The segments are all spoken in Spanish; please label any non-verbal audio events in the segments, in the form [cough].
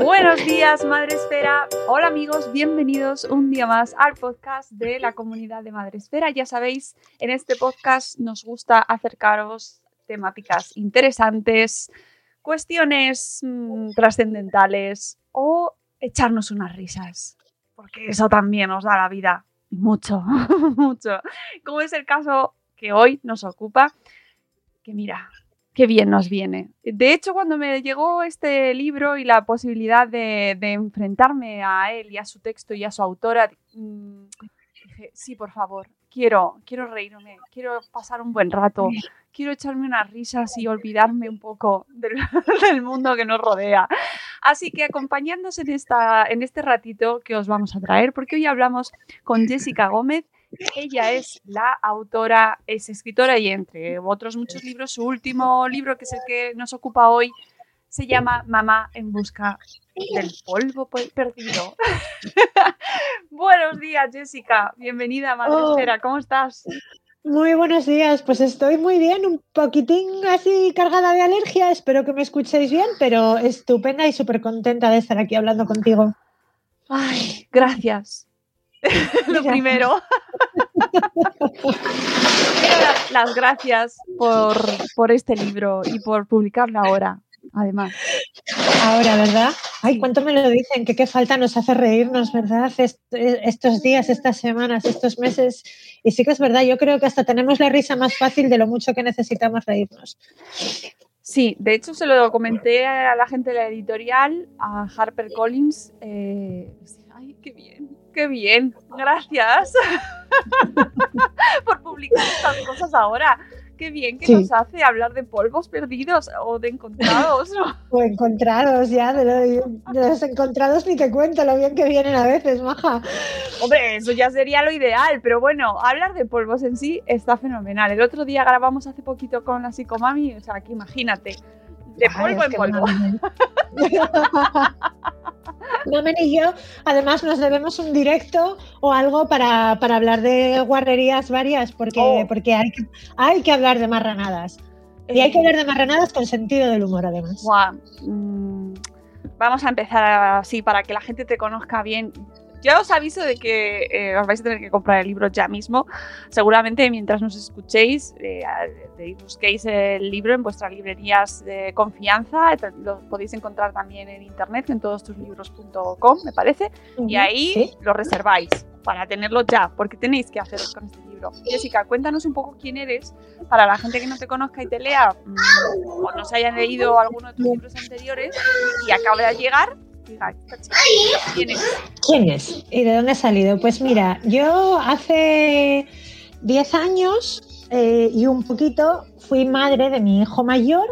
Buenos días, Madre Esfera. Hola amigos, bienvenidos un día más al podcast de la comunidad de Madre Esfera. Ya sabéis, en este podcast nos gusta acercaros temáticas interesantes, cuestiones mmm, trascendentales o echarnos unas risas, porque eso también nos da la vida mucho, [laughs] mucho. Como es el caso que hoy nos ocupa, que mira, qué bien nos viene. De hecho, cuando me llegó este libro y la posibilidad de, enfrentarme a él y a su texto y a su autora, mmm, dije, sí, por favor, quiero, quiero reírme, quiero pasar un buen rato, quiero echarme unas risas y olvidarme un poco del, [laughs] del, mundo que nos rodea. Así que acompañándonos en, esta, en este ratito que os vamos a traer, porque hoy hablamos con Jessica Gómez. Ella es la autora, es escritora y entre otros muchos libros, su último libro, que es el que nos ocupa hoy, se llama Mamá en busca del polvo perdido. [laughs] Buenos días, Jessica. Bienvenida Madre oh. Esfera. ¿Cómo estás? Muy buenos días, pues estoy muy bien, un poquitín así cargada de alergia, espero que me escuchéis bien, pero estupenda y súper contenta de estar aquí hablando contigo. Ay, gracias. [laughs] Lo primero. Quiero dar las gracias por, por este libro y por publicarlo ahora además. Ahora, ¿verdad? Ay, cuánto me lo dicen, que qué falta nos hace reírnos, ¿verdad? estos días, estas semanas, estos meses. Y sí que es verdad, yo creo que hasta tenemos la risa más fácil de lo mucho que necesitamos reírnos. Sí, de hecho se lo comenté a la gente de la editorial, a Harper Collins. Eh, ay, qué bien, qué bien, gracias [laughs] por publicar estas cosas ahora qué bien que sí. nos hace hablar de polvos perdidos o de encontrados. [laughs] o encontrados, ya, de, lo, de, los encontrados ni te cuento lo bien que vienen a veces, maja. Hombre, eso ya sería lo ideal, pero bueno, hablar de polvos en sí está fenomenal. El otro día grabamos hace poquito con la psicomami, o sea, que imagínate, de polvo Ay, en polvo. [laughs] Mamen y yo, además, nos debemos un directo o algo para, para hablar de guarrerías varias, porque, oh. porque hay, que, hay que hablar de marranadas. Y hay que hablar de marranadas con sentido del humor, además. Wow. Mm, vamos a empezar así para que la gente te conozca bien. Ya os aviso de que eh, os vais a tener que comprar el libro ya mismo. Seguramente mientras nos escuchéis, eh, busquéis el libro en vuestras librerías de confianza. Lo podéis encontrar también en internet, en todostuslibros.com, me parece. Uh -huh. Y ahí ¿Sí? lo reserváis para tenerlo ya, porque tenéis que hacer con este libro. Jessica, cuéntanos un poco quién eres para la gente que no te conozca y te lea mmm, o no se hayan leído alguno de tus libros anteriores y acaba de llegar ¿Quién es? ¿Quién es? ¿Y de dónde ha salido? Pues mira, yo hace 10 años eh, y un poquito fui madre de mi hijo mayor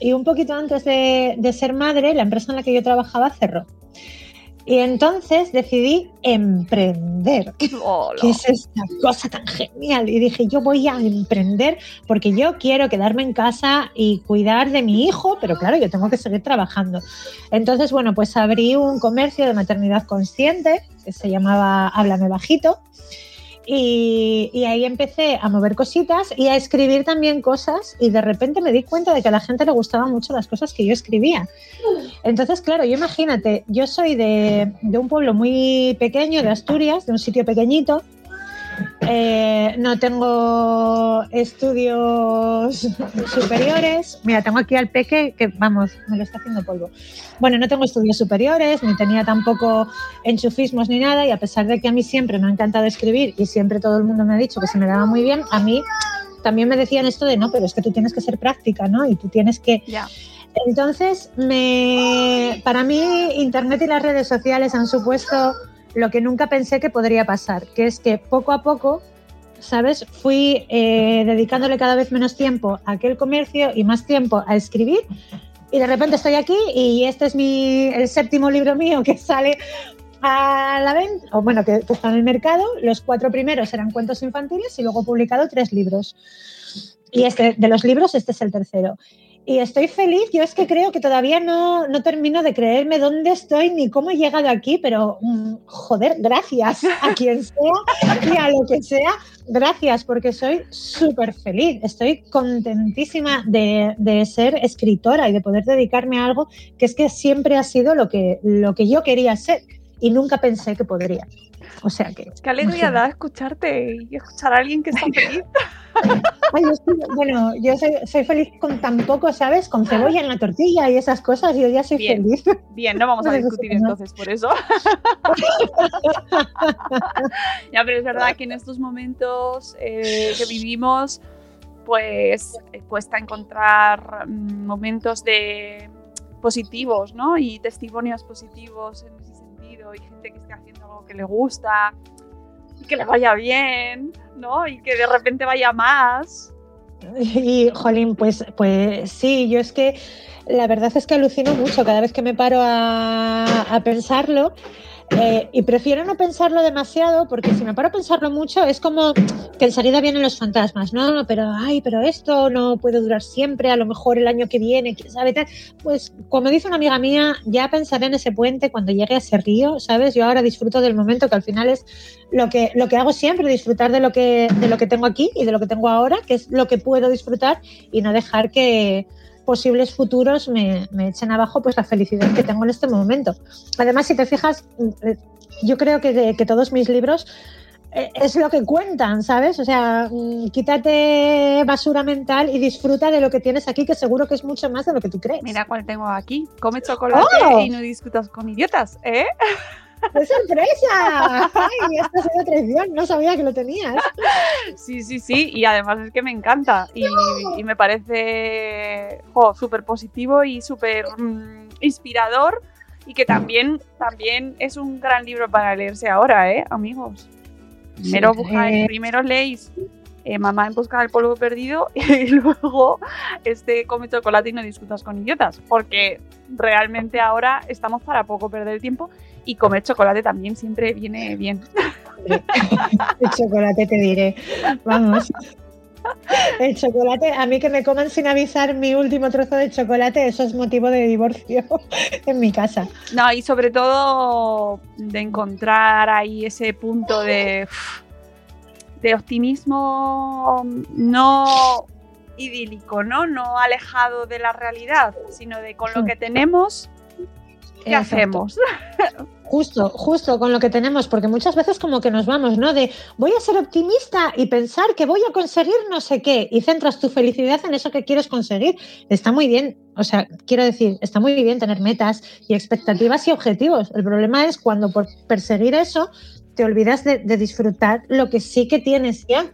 y un poquito antes de, de, ser madre, la empresa en la que yo trabajaba cerró. Y entonces decidí emprender. Hola. ¿Qué es esta cosa tan genial? Y dije, yo voy a emprender porque yo quiero quedarme en casa y cuidar de mi hijo, pero claro, yo tengo que seguir trabajando. Entonces, bueno, pues abrí un comercio de maternidad consciente que se llamaba Háblame Bajito. Y, y, ahí empecé a mover cositas y a escribir también cosas y de repente me di cuenta de que a la gente le gustaban mucho las cosas que yo escribía. Entonces, claro, yo imagínate, yo soy de, de un pueblo muy pequeño, de Asturias, de un sitio pequeñito, eh, no tengo estudios superiores. Mira, tengo aquí al peque que, vamos, me lo está haciendo polvo. Bueno, no tengo estudios superiores, ni tenía tampoco enchufismos ni nada, y a pesar de que a mí siempre me ha encantado escribir y siempre todo el mundo me ha dicho que se me daba muy bien, a mí también me decían esto de no, pero es que tú tienes que ser práctica, ¿no? Y tú tienes que. Entonces, me, para mí, Internet y las redes sociales han supuesto lo que nunca pensé que podría pasar, que es que poco a poco, ¿sabes? Fui eh, dedicándole cada vez menos tiempo a aquel comercio y más tiempo a escribir. Y de repente estoy aquí y este es mi, el séptimo libro mío que sale a la venta, o bueno, que, que está en el mercado. Los cuatro primeros eran cuentos infantiles y luego he publicado tres libros. Y este, de los libros, este es el tercero y estoy feliz. Yo es que creo que todavía no, no, termino de creerme dónde estoy ni cómo he llegado aquí, pero mm, joder, gracias a quien sea y a lo que sea, gracias porque soy súper feliz. Estoy contentísima de, de, ser escritora y de poder dedicarme a algo que es que siempre ha sido lo que, lo que yo quería ser y nunca pensé que podría. O sea que. Qué alegría da escucharte y escuchar a alguien que está feliz. [laughs] Ay, yo estoy, bueno, yo soy, soy, feliz con tan poco, ¿sabes? Con cebolla en la tortilla y esas cosas, yo ya soy bien, feliz. Bien, no vamos a discutir entonces por eso. [laughs] ya, pero es verdad que en estos momentos eh, que vivimos, pues eh, cuesta encontrar momentos de positivos, ¿no? Y testimonios positivos en ese sentido y gente que esté haciendo algo que le gusta y que le vaya bien, ¿no? Y que de repente vaya más. Y, Jolín, pues, pues sí, yo es que la verdad es que alucino mucho cada vez que me paro a, a pensarlo. Eh, y prefiero no pensarlo demasiado porque si me paro a pensarlo mucho es como que en salida vienen los fantasmas, no, pero ay, pero esto no puede durar siempre, a lo mejor el año que viene, quién sabe, tal. pues como dice una amiga mía, ya pensaré en ese puente cuando llegue a ese río, ¿sabes? Yo ahora disfruto del momento que al final es lo que, lo que hago siempre, disfrutar de lo, que, de lo que tengo aquí y de lo que tengo ahora, que es lo que puedo disfrutar y no dejar que posibles futuros me, me, echen abajo pues la felicidad que tengo en este momento. Además, si te fijas, yo creo que, de, que todos mis libros eh, es lo que cuentan, ¿sabes? O sea, mm, quítate basura mental y disfruta de lo que tienes aquí, que seguro que es mucho más de lo que tú crees. Mira cuál tengo aquí. Come chocolate oh. y no discutas con idiotas, ¿eh? [laughs] ¡Qué sorpresa! ¡Ay, esta es una traición! No sabía que lo tenías. Sí, sí, sí. Y además es que me encanta. Y, y me parece súper positivo y súper mmm, inspirador. Y que también, también es un gran libro para leerse ahora, ¿eh, amigos? Primero, sí, buscáis, eh... primero leéis eh, Mamá en busca del polvo perdido [laughs] y luego este come chocolate y no discutas con idiotas. Porque realmente ahora estamos para poco perder el tiempo y comer chocolate también siempre viene bien. El chocolate te diré, vamos. El chocolate, a mí que me coman sin avisar mi último trozo de chocolate, eso es motivo de divorcio [laughs] en mi casa. No, y sobre todo de encontrar ahí ese punto de, de optimismo no idílico, ¿no? No alejado de la realidad, sino de con lo que tenemos, ¿qué Exacto. hacemos? [laughs] Justo, justo con lo que tenemos, porque muchas veces como que nos vamos, ¿no? De voy a ser optimista y pensar que voy a conseguir no sé qué y centras tu felicidad en eso que quieres conseguir. Está muy bien, o sea, quiero decir, está muy bien tener metas y expectativas y objetivos. El problema es cuando por perseguir eso te olvidas de, de disfrutar lo que sí que tienes ya.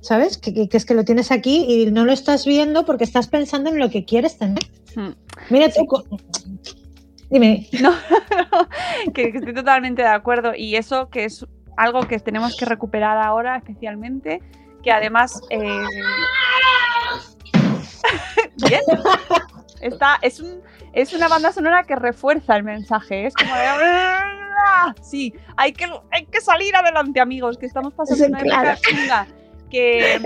¿Sabes? Que, que, que, es que lo tienes aquí y no lo estás viendo porque estás pensando en lo que quieres tener. Hmm. Mira tú, Dime. [laughs] No, [laughs] que, que, estoy totalmente de acuerdo. Y eso que es algo que tenemos que recuperar ahora especialmente, que además... Eh... [laughs] Bien. Está, es, un, es una banda sonora que refuerza el mensaje. Es como de... Sí, hay que, hay que salir adelante, amigos, que estamos pasando una claro. época chunga, que,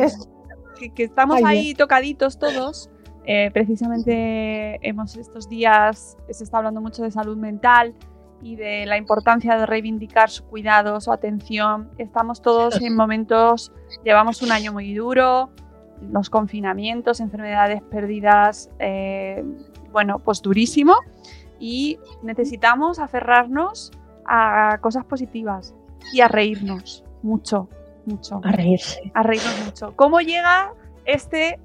que, que estamos Ay, ahí tocaditos todos. Eh, precisamente hemos estos días se está hablando mucho de salud mental y de la importancia de reivindicar su cuidado, su atención. Estamos todos en momentos, llevamos un año muy duro, los confinamientos, enfermedades perdidas, eh, bueno, pues durísimo y necesitamos aferrarnos a cosas positivas y a reírnos mucho, mucho, A reírse. a reírnos mucho. ¿Cómo llega este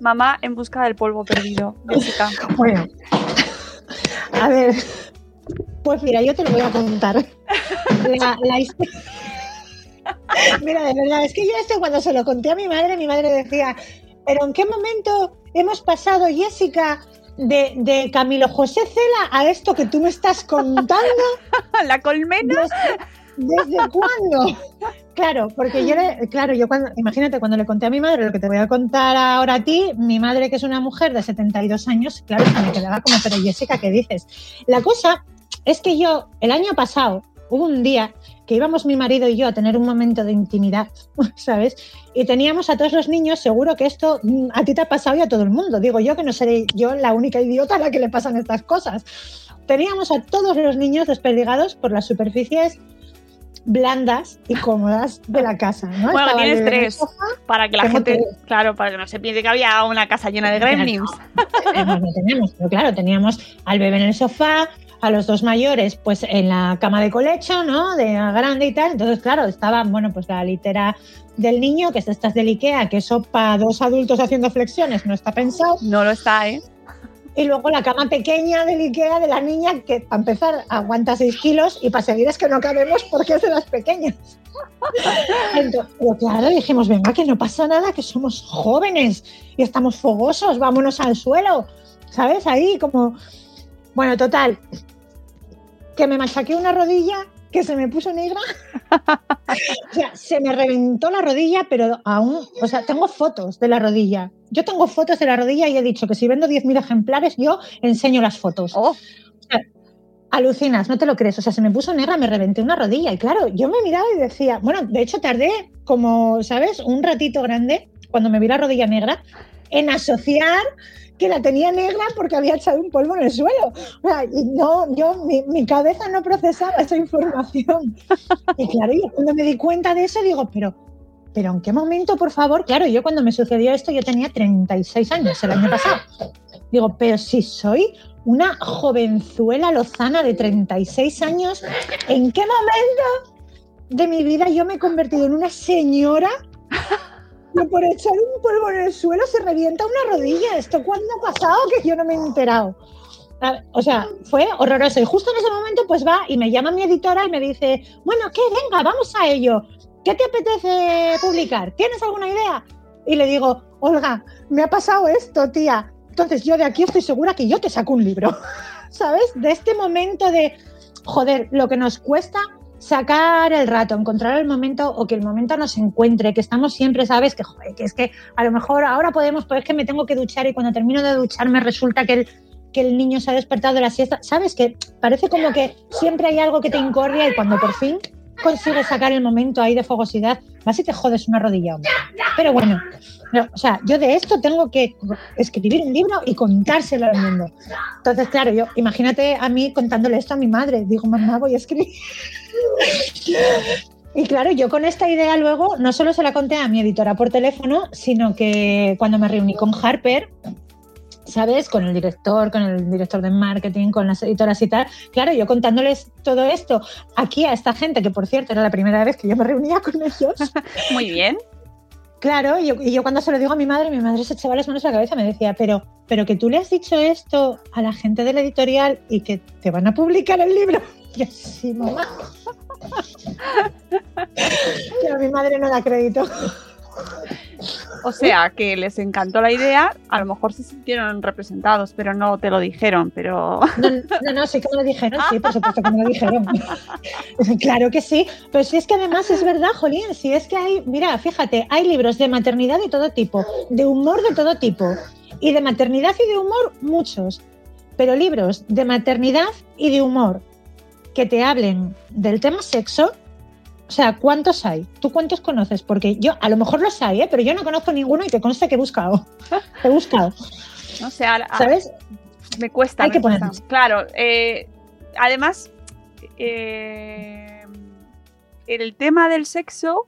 mamá en busca del polvo perdido, Jessica? [laughs] Bueno, a ver, pues mira, yo te lo voy a contar. La, la histo- [laughs] Mira, de verdad, es que yo esto cuando se lo conté a mi madre, mi madre decía, pero ¿en qué momento hemos pasado, Jessica, de, de Camilo José Cela a esto que tú me estás contando? [laughs] La colmena. ¿Desde, desde [laughs] cuándo? Claro, porque yo le, claro, yo cuando, imagínate, cuando le conté a mi madre lo que te voy a contar ahora a ti, mi madre, que es una mujer de 72 años, claro, se me quedaba como, pero Jessica, ¿qué dices? La cosa es que yo, el año pasado, hubo un día que íbamos mi marido y yo a tener un momento de intimidad, [laughs] ¿sabes? Y teníamos a todos los niños, seguro que esto mm, a ti te ha pasado y a todo el mundo. Digo yo que no seré yo la única idiota a la que le pasan estas cosas. Teníamos a todos los niños desperdigados por las superficies blandas y cómodas de la casa. ¿no? Bueno, Estaba tienes tres. Para que la gente, tres. claro, para que no se piense que había una casa llena de gremlins. [laughs] tenemos, no tenemos, pero claro, teníamos al bebé en el sofá, a los dos mayores pues en la cama de colecho, ¿no? De grande y tal. Entonces, claro, estaba, bueno, pues la litera del niño, que es estas del Ikea, que eso para dos adultos haciendo flexiones no está pensado. No lo está, ¿eh? Y luego la cama pequeña del Ikea de la niña, que para empezar aguanta 6 kilos y para seguir es que no cabemos porque es de las pequeñas. [laughs] Entonces, pero claro, dijimos, venga, que no pasa nada, que somos jóvenes y estamos fogosos, vámonos al suelo, ¿sabes? Ahí como... Bueno, total, que me machaqué una rodilla que se me puso negra. [laughs] o sea, se me reventó la rodilla, pero aún, o sea, tengo fotos de la rodilla. Yo tengo fotos de la rodilla y he dicho que si vendo 10.000 ejemplares, yo enseño las fotos. Oh, Alucinas, no te lo crees. O sea, se me puso negra, me reventé una rodilla. Y claro, yo me miraba y decía, bueno, de hecho tardé como, ¿sabes? Un ratito grande, cuando me vi la rodilla negra, en asociar que la tenía negra porque había echado un polvo en el suelo. Y no, yo, mi, mi cabeza no procesaba esa información. Y claro, yo cuando me di cuenta de eso, digo, pero, pero ¿en qué momento, por favor? Claro, yo cuando me sucedió esto, yo tenía 36 años el año pasado. Digo, pero si soy una jovenzuela lozana de 36 años, ¿en qué momento de mi vida yo me he convertido en una señora que por echar un polvo en el suelo se revienta una rodilla? ¿Esto cuándo ha pasado que yo no me he enterado? O sea, fue horroroso. Y justo en ese momento, pues va y me llama mi editora y me dice, bueno, ¿qué? Venga, vamos a ello. ¿Qué te apetece publicar? ¿Tienes alguna idea? Y le digo, Olga, me ha pasado esto, tía. Entonces yo de aquí estoy segura que yo te saco un libro, [laughs] ¿sabes? De este momento de, joder, lo que nos cuesta sacar el rato, encontrar el momento o que el momento nos encuentre, que estamos siempre, ¿sabes? Que, que es que a lo mejor ahora podemos, pero es que me tengo que duchar y cuando termino de ducharme resulta que el, que el niño se ha despertado de la siesta, ¿sabes? Que parece como que siempre hay algo que te incordia y cuando por fin consigues sacar el momento ahí de fogosidad, vas y te jodes una rodilla, hombre. Pero bueno, no, o sea, yo de esto tengo que escribir un libro y contárselo al mundo. Entonces, claro, yo imagínate a mí contándole esto a mi madre. Digo, mamá, voy a escribir. [laughs] Y claro, yo con esta idea luego no solo se la conté a mi editora por teléfono, sino que cuando me reuní con Harper, ¿sabes? Con el director, con el director de marketing, con las editoras y tal. Claro, yo contándoles todo esto aquí a esta gente, que por cierto era la primera vez que yo me reunía con ellos. [laughs] muy bien. Claro, y yo, y yo cuando se lo digo a mi madre, mi madre se echaba las manos a la cabeza me decía, pero, pero que tú le has dicho esto a la gente de la editorial y que te van a publicar el libro. [laughs] Y yo, sí, mamá. [laughs] Pero mi madre no da crédito. O sea, que les encantó la idea, a lo mejor se sintieron representados, pero no te lo dijeron, pero... No, no, no, sí que me lo dijeron, sí, por supuesto que me lo dijeron. [laughs] claro que sí, pero si es que además es verdad, Jolín, si es que hay, mira, fíjate, hay libros de maternidad de todo tipo, de humor de todo tipo, y de maternidad y de humor muchos, pero libros de maternidad y de humor que te hablen del tema sexo, o sea, ¿cuántos hay? ¿Tú cuántos conoces? Porque yo, a lo mejor los hay, ¿eh? pero yo no conozco ninguno y te consta que he buscado. [laughs] He buscado. No sé, a- a- ¿Sabes? me cuesta. Hay me que cuesta. ponernos. Claro, eh, además, eh, el tema del sexo,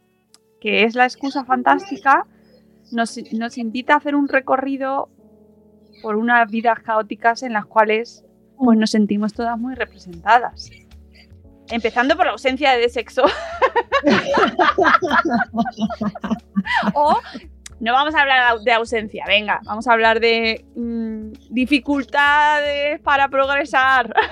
que es la excusa fantástica, nos, nos invita a hacer un recorrido por unas vidas caóticas en las cuales pues, nos sentimos todas muy representadas. Empezando por la ausencia de sexo. [laughs] o no vamos a hablar de ausencia, venga, vamos a hablar de mm, dificultades para progresar. [laughs]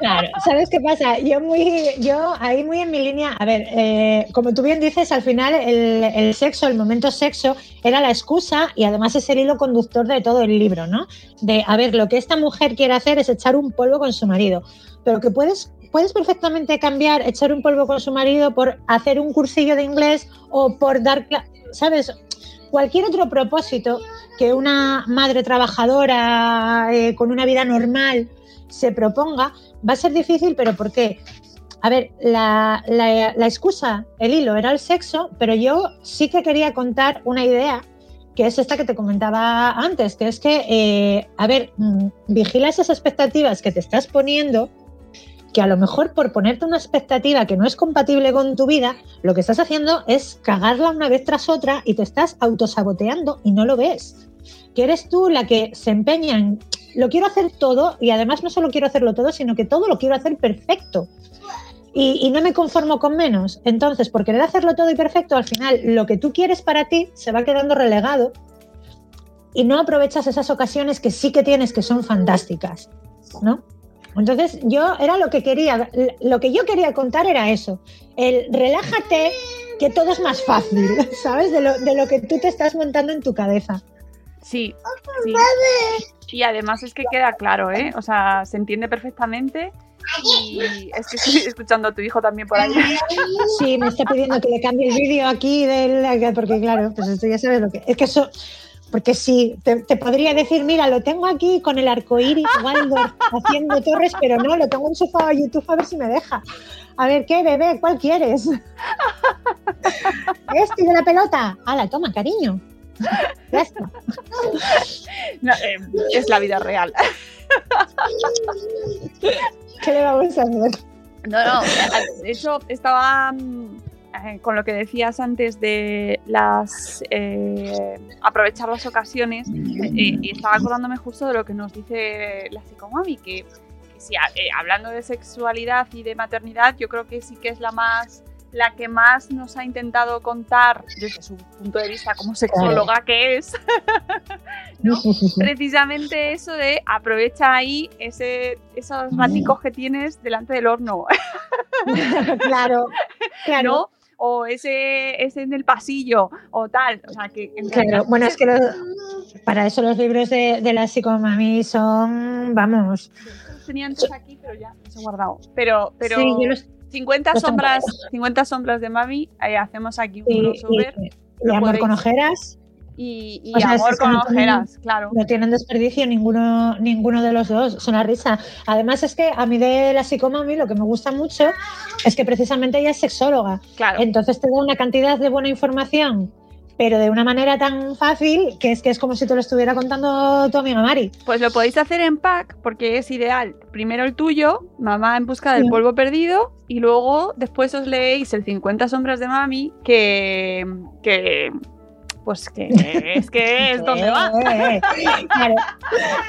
Claro, ¿sabes qué pasa? Yo muy, yo ahí muy en mi línea, a ver, eh, como tú bien dices, al final el, el sexo, el momento sexo, era la excusa y además es el hilo conductor de todo el libro, ¿no? De, a ver, lo que esta mujer quiere hacer es echar un polvo con su marido, pero que puedes, puedes perfectamente cambiar echar un polvo con su marido por hacer un cursillo de inglés o por dar, ¿sabes? Cualquier otro propósito que una madre trabajadora eh, con una vida normal se proponga, va a ser difícil, pero ¿por qué? A ver, la excusa, el hilo era el sexo, pero yo sí que quería contar una idea, que es esta que te comentaba antes, que es que, eh, a ver, mm, vigila esas expectativas que te estás poniendo, que a lo mejor por ponerte una expectativa que no es compatible con tu vida, lo que estás haciendo es cagarla una vez tras otra y te estás autosaboteando y no lo ves. Que eres tú la que se empeña en lo quiero hacer todo y además no solo quiero hacerlo todo, sino que todo lo quiero hacer perfecto. Y, y no me conformo con menos. Entonces, por querer hacerlo todo y perfecto, al final lo que tú quieres para ti se va quedando relegado y no aprovechas esas ocasiones que sí que tienes que son fantásticas, ¿no? Entonces, yo era lo que quería, lo que yo quería contar era eso, el relájate, que todo es más fácil, [laughs] ¿sabes? De lo, de lo que tú te estás montando en tu cabeza. Sí, sí. Y además es que queda claro, ¿eh? O sea, se entiende perfectamente. Y es que estoy escuchando a tu hijo también por ahí. Sí, me está pidiendo que le cambie el vídeo aquí, del, porque claro, pues esto ya sabes lo que es que eso, porque sí, te, te podría decir, mira, lo tengo aquí con el arco iris Waldorf [laughs] haciendo torres, pero no, lo tengo enchufado a YouTube a ver si me deja. A ver, ¿qué bebé? ¿Cuál quieres? [laughs] Este de la pelota. Hala, toma, cariño. Ya está. No, eh, es la vida real. ¿Qué le vamos a hacer? No, no. De hecho, estaba mm, con lo que decías antes de las eh, aprovechar las ocasiones eh, y estaba acordándome justo de lo que nos dice la psicomami, que, que eh, hablando de sexualidad y de maternidad, yo creo que sí que es la más la que más nos ha intentado contar desde su punto de vista como sexóloga que es, [laughs] ¿no? precisamente eso de aprovecha ahí ese, esos raticos que tienes delante del horno, claro, [laughs] claro. ¿no? O ese, ese en el pasillo, o tal. O sea, que Claro, bueno, es que los- [laughs] para eso los libros de, de la psicomami son, vamos, Los tenía antes aquí, pero ya los he guardado. Pero, pero sí, yo los 50 los tengo sombras, guardados. 50 sombras de Mami, eh, hacemos aquí un y, crossover y- y amor podéis- con ojeras y, y o sea, amor es que con no tienen- ojeras, claro. no tienen desperdicio ninguno, ninguno de los dos, es una risa. Además es que a mí de la psicomami lo que me gusta mucho es que precisamente ella es sexóloga, Claro. entonces te da una cantidad de buena información, pero de una manera tan fácil que es que es como si te lo estuviera contando tu amiga Mari. Pues lo podéis hacer en pack porque es ideal. Primero el tuyo, Mamá en busca del Sí. polvo perdido, y luego después os leéis el 50 sombras de Mami, que, que pues que [laughs] es que es donde va. Eh, claro,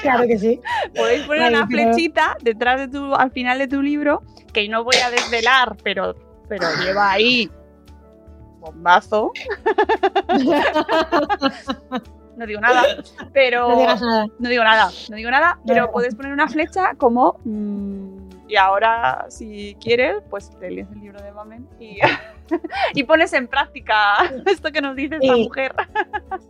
claro que sí. Podéis poner una pero- flechita detrás de tu, al final de tu libro, que no voy a desvelar, pero, pero lleva ahí bombazo. [laughs] No digo nada, pero No digas nada. no digo nada, no digo nada, pero No. puedes poner una flecha como mm, y ahora si quieres, pues te lees el libro de Mamen y, [laughs] y pones en práctica [laughs] esto que nos dice esta mujer.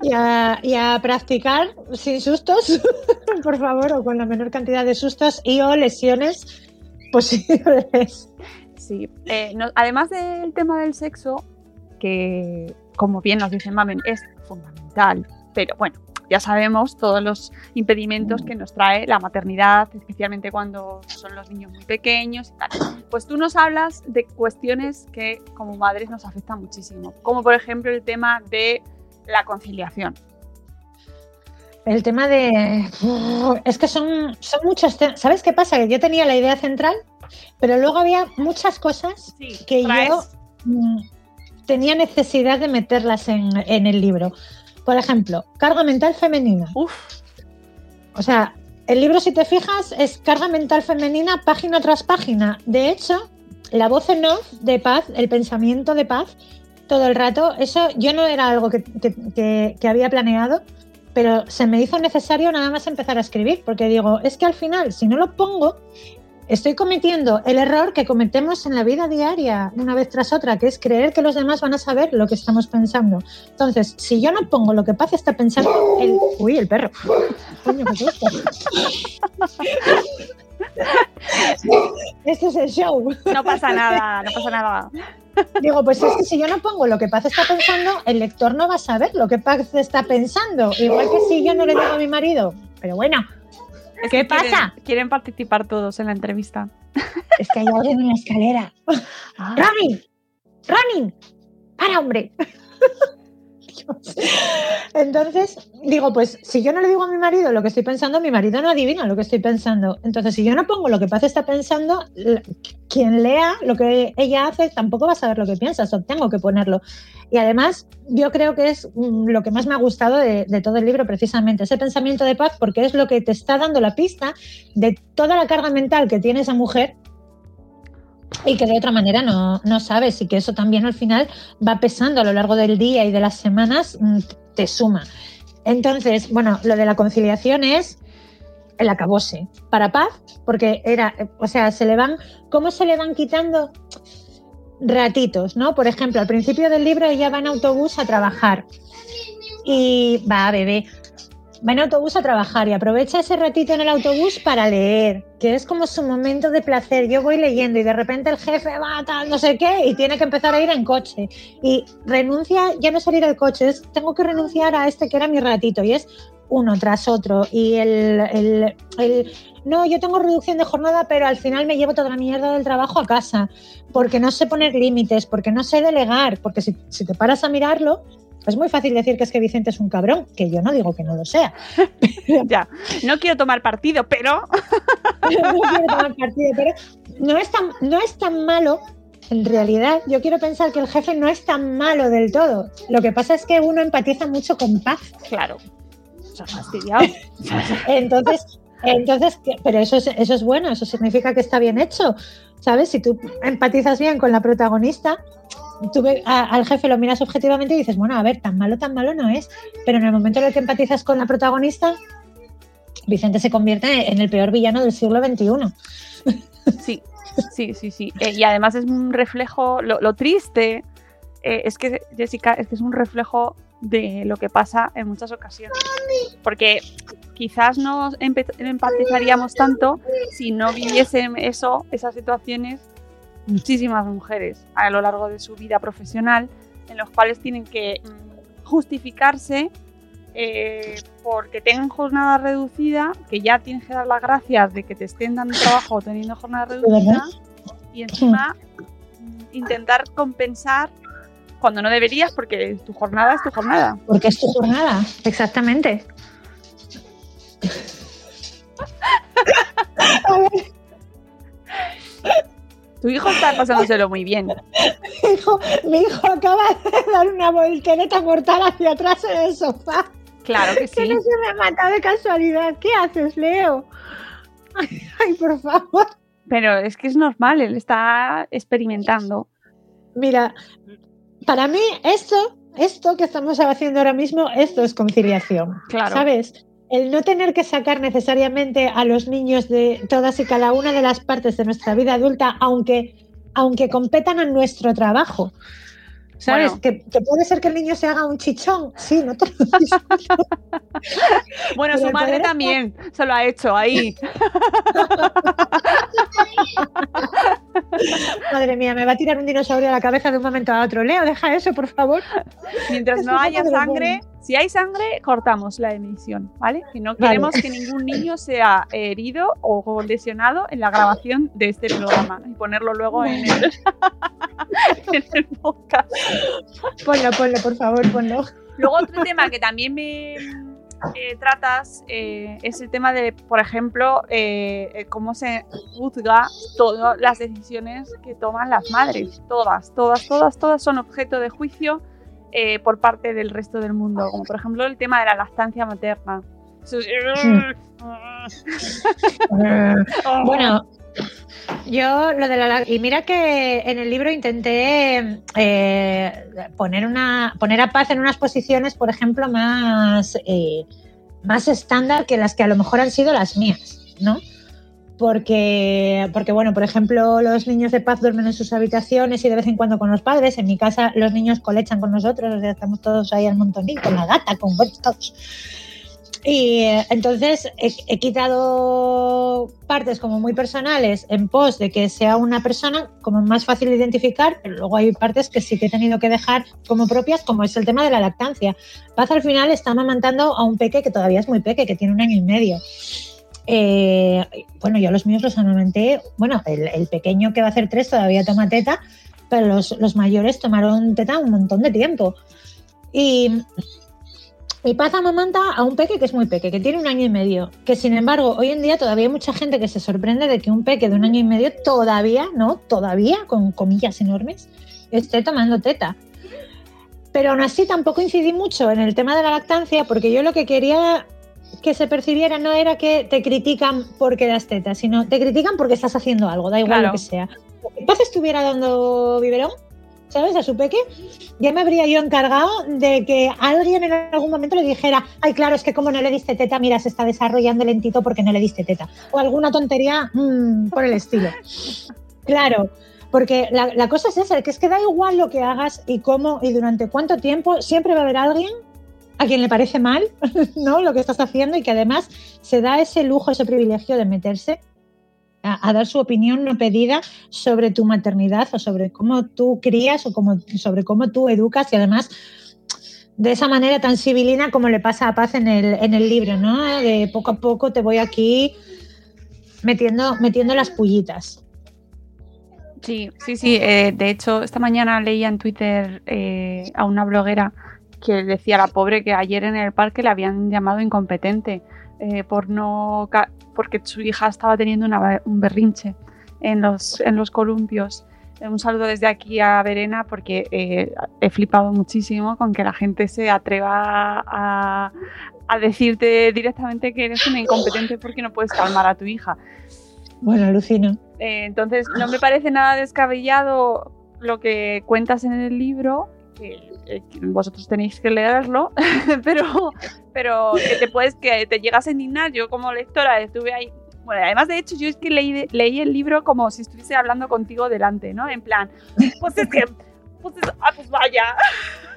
Y a, y a practicar sin sustos, [laughs] por favor, o con la menor cantidad de sustos y o lesiones posibles. Sí. Eh, no- además del tema del sexo, que como bien nos dice Mamen, es fundamental, pero bueno, ya sabemos todos los impedimentos que nos trae la maternidad, especialmente cuando son los niños muy pequeños y tal. Pues tú nos hablas de cuestiones que como madres nos afectan muchísimo, como por ejemplo el tema de la conciliación. El tema de... Es que son, son muchos temas. ¿Sabes qué pasa? Que yo tenía la idea central, pero luego había muchas cosas Sí, que traes- yo mm, tenía necesidad de meterlas en, en el libro. Por ejemplo, carga mental femenina. Uf, O sea, el libro, si te fijas, es carga mental femenina página tras página. De hecho, la voz en off de paz, el pensamiento de paz, todo el rato, eso yo no era algo que, que- que- que había planeado, pero se me hizo necesario nada más empezar a escribir, porque digo, es que al final, si no lo pongo, estoy cometiendo el error que cometemos en la vida diaria, una vez tras otra, que es creer que los demás van a saber lo que estamos pensando. Entonces, si yo no pongo lo que Paz está pensando, el... uy, el perro. Coño. Este es el show. no pasa nada, no pasa nada. Digo, pues es que si yo no pongo lo que Paz está pensando, el lector no va a saber lo que Paz está pensando. Igual que si yo no le digo a mi marido. Pero bueno, ¿Qué quieren- pasa? Quieren participar todos en la entrevista. es que hay alguien en la escalera. ¡Ronin! ¡Ronin! ¡Para, hombre! Dios. Entonces, digo, pues si yo no le digo a mi marido lo que estoy pensando, mi marido no adivina lo que estoy pensando. Entonces, si yo no pongo lo que Paz está pensando, quien lea lo que ella hace tampoco va a saber lo que piensa, tengo que ponerlo. Y además, yo creo que es mm, lo que más me ha gustado de, todo el libro, precisamente, ese pensamiento de paz, porque es lo que te está dando la pista de toda la carga mental que tiene esa mujer y que de otra manera no, no sabes y que eso también al final va pesando a lo largo del día y de las semanas, mm, te suma. Entonces, bueno, lo de la conciliación es el acabose para paz, porque era, o sea, se le van, ¿cómo se le van quitando ratitos, no? Por ejemplo, al principio del libro ella va en autobús a trabajar y va, bebé, va en autobús a trabajar y aprovecha ese ratito en el autobús para leer, que es como su momento de placer. Yo voy leyendo y de repente el jefe va tal, no sé qué, y tiene que empezar a ir en coche. Y renuncia ya no salir del coche, es tengo que renunciar a este que era mi ratito, y es uno tras otro. Y el, el- el- no, yo tengo reducción de jornada, pero al final me llevo toda la mierda del trabajo a casa, porque no sé poner límites, porque no sé delegar, porque si, si te paras a mirarlo, es muy fácil decir que es que Vicente es un cabrón, que yo no digo que no lo sea. [laughs] Ya, no quiero tomar partido, pero [laughs] no quiero tomar partido, pero no es tan, no es tan malo. En realidad, yo quiero pensar que el jefe no es tan malo del todo. Lo que pasa es que uno empatiza mucho con paz. claro. Fastidiado. [laughs] Entonces, entonces pero eso es, eso es bueno, eso significa que está bien hecho. ¿Sabes? Si tú empatizas bien con la protagonista, tú a- al jefe lo miras objetivamente y dices, bueno, a ver, tan malo, tan malo no es. Pero en el momento en el que empatizas con la protagonista, Vicente se convierte en el peor villano del siglo XXI. Sí, sí, sí, sí. Eh, y además es un reflejo, lo, lo triste eh, es que, Jessica, es que es un reflejo de lo que pasa en muchas ocasiones. Porque quizás no empatizaríamos tanto si no viviesen eso, esas situaciones, muchísimas mujeres a lo largo de su vida profesional, en los cuales tienen que mm, justificarse eh, porque tengan jornada reducida, que ya tienes que dar las gracias de que te estén dando trabajo teniendo jornada reducida, y encima mm, intentar compensar cuando no deberías, porque tu jornada es tu jornada. Porque es tu jornada, exactamente. Tu hijo está pasándoselo muy bien. Mi hijo, mi hijo acaba de dar una voltereta mortal hacia atrás en el sofá. Claro que Que sí. no se me ha matado de casualidad. ¿Qué haces, Leo? Ay, ay, por favor. Pero es que es normal, él está experimentando. Mira, para mí esto, esto que estamos haciendo ahora mismo, esto es conciliación. Claro. ¿Sabes? El no tener que sacar necesariamente a los niños de todas y cada una de las partes de nuestra vida adulta, aunque, aunque competan en nuestro trabajo. ¿Sabes? Bueno. Que, que puede ser que el niño se haga un chichón. Sí, no te lo. [laughs] Bueno, Pero su madre poder también se lo ha hecho ahí. [laughs] [laughs] [laughs] Madre mía, me va a tirar un dinosaurio a la cabeza de un momento a otro. Leo, deja eso, por favor. Mientras no haya sangre, si hay sangre, cortamos la emisión, ¿vale? Que no queremos que ningún niño sea herido o lesionado en la grabación de este programa y ponerlo luego en el, [laughs] en el podcast. Ponlo, ponlo, por favor, ponlo. Luego otro tema que también me eh, tratas eh, es el tema de, por ejemplo, eh, cómo se juzga todas las decisiones que toman las madres. Todas, todas, todas, todas son objeto de juicio por parte del resto del mundo. Como por ejemplo el tema de la lactancia materna. Es- [laughs] Bueno, yo lo de la y mira que en el libro intenté eh, poner una poner a paz en unas posiciones, por ejemplo, más eh, más estándar que las que a lo mejor han sido las mías, ¿no? Porque, porque, bueno, por ejemplo, los niños de paz duermen en sus habitaciones y de vez en cuando con los padres. En mi casa los niños colechan con nosotros, o estamos todos ahí al montonín, con la gata, con todos. Y eh, entonces he, he quitado partes como muy personales en pos de que sea una persona como más fácil de identificar, pero luego hay partes que sí que he tenido que dejar como propias, como es el tema de la lactancia. Paz al final está amamantando a un peque que todavía es muy peque, que tiene un año y medio. Eh, bueno, yo los míos los amamanté, bueno, el, el pequeño que va a hacer tres todavía toma teta, pero los, los mayores tomaron teta un montón de tiempo. Y y Paz amamanta a un peque que es muy peque, que tiene un año y medio. Que sin embargo, hoy en día todavía hay mucha gente que se sorprende de que un peque de un año y medio todavía, ¿no? Todavía, con comillas enormes, esté tomando teta. Pero aún así tampoco incidí mucho en el tema de la lactancia, porque yo lo que quería que se percibiera no era que te critican porque das teta, sino te critican porque estás haciendo algo, da igual Claro. lo que sea. Si Paz estuviera dando biberón, ¿sabes? A su peque, ya me habría yo encargado de que alguien en algún momento le dijera, ay, claro, es que como no le diste teta, mira, se está desarrollando lentito porque no le diste teta. O alguna tontería mm, por el estilo. Claro, porque la, la cosa es esa, que es que da igual lo que hagas y cómo y durante cuánto tiempo, siempre va a haber alguien a quien le parece mal, [laughs] ¿no? Lo que estás haciendo y que además se da ese lujo, ese privilegio de meterse a, dar su opinión no pedida sobre tu maternidad o sobre cómo tú crías o cómo, sobre cómo tú educas y además de esa manera tan civilina como le pasa a Paz en el, en el libro, ¿no? De poco a poco te voy aquí metiendo, metiendo las pullitas. Sí, sí, sí. eh, de hecho, esta mañana leía en Twitter eh, a una bloguera que decía la pobre que ayer en el parque le habían llamado incompetente eh, por no porque su hija estaba teniendo una- un berrinche en los, en los columpios. Eh, Un saludo desde aquí a Verena porque eh, he flipado muchísimo con que la gente se atreva a, a decirte directamente que eres una incompetente porque no puedes calmar a tu hija. Bueno, alucino. Eh, entonces, no me parece nada descabellado lo que cuentas en el libro, que, que vosotros tenéis que leerlo, [laughs] pero, pero que te puedes, que te llegas a indignar. Yo como lectora estuve ahí. Bueno, además de hecho, yo es que leí, leí el libro como si estuviese hablando contigo delante, ¿no? En plan, pues es que, pues, es- ah, pues vaya. [laughs]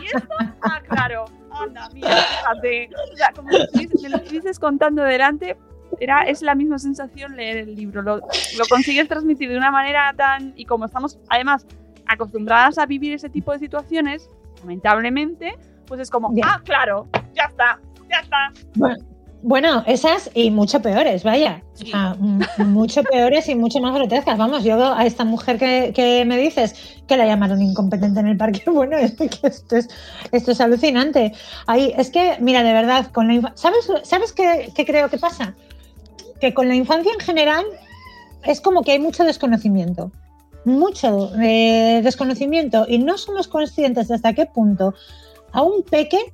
¿Y esto? Ah, claro. Anda, mira, fíjate. O sea, como si me lo estuvieses contando delante, era, es la misma sensación leer el libro. Lo, lo consigues transmitir de una manera tan. Y como estamos, además, acostumbradas a vivir ese tipo de situaciones, lamentablemente, pues es como, Ya. ah, claro, ya está, ya está. Bueno, bueno, esas y mucho peores, vaya. Mucho peores y mucho más grotescas. Vamos, yo a esta mujer que, que me dices que la llamaron incompetente en el parque, [laughs] bueno, es que esto es, esto es alucinante. Ahí, es que, mira, de verdad, con la ¿sabes, ¿sabes qué, qué creo que pasa? Que con la infancia en general es como que hay mucho desconocimiento. Mucho eh, desconocimiento y no somos conscientes de hasta qué punto a un peque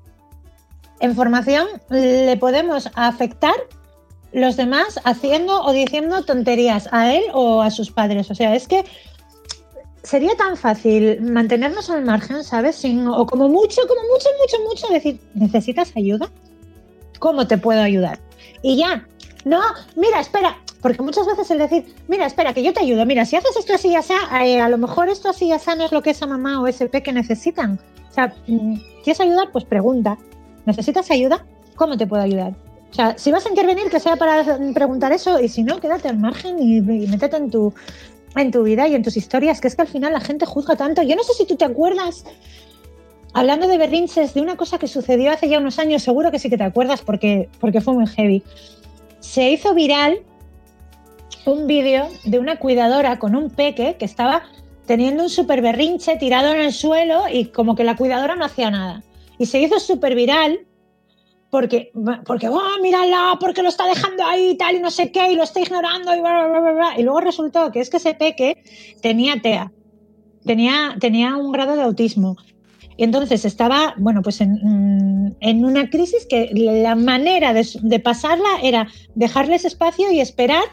en formación le podemos afectar los demás haciendo o diciendo tonterías a él o a sus padres. O sea, es que sería tan fácil mantenernos al margen, ¿sabes? O como mucho, como mucho, mucho, mucho decir, ¿necesitas ayuda? ¿Cómo te puedo ayudar? Y ya, no, mira, espera, porque muchas veces el decir, mira, espera, que yo te ayudo, mira, si haces esto así y así, eh, a lo mejor esto así y así no es lo que esa mamá o ese peque necesitan. O sea, mm, ¿quieres ayudar? Pues pregunta. ¿Necesitas ayuda? ¿Cómo te puedo ayudar? O sea, si vas a intervenir, que sea para preguntar eso, y si no, quédate al margen y, y métete en tu, en tu vida y en tus historias, que es que al final la gente juzga tanto. Yo no sé si tú te acuerdas, hablando de berrinches, de una cosa que sucedió hace ya unos años, seguro que sí que te acuerdas porque, porque fue muy heavy. Se hizo viral un vídeo de una cuidadora con un peque que estaba teniendo un super berrinche tirado en el suelo y como que la cuidadora no hacía nada. Y se hizo súper viral porque, porque oh, mírala, porque lo está dejando ahí tal, y no sé qué, y lo está ignorando, y bla, bla, bla, bla. Y luego resultó que es que ese peque tenía TEA, tenía, tenía un grado de autismo. Y entonces estaba, bueno, pues en, en una crisis que la manera de, de pasarla era dejarles espacio y esperar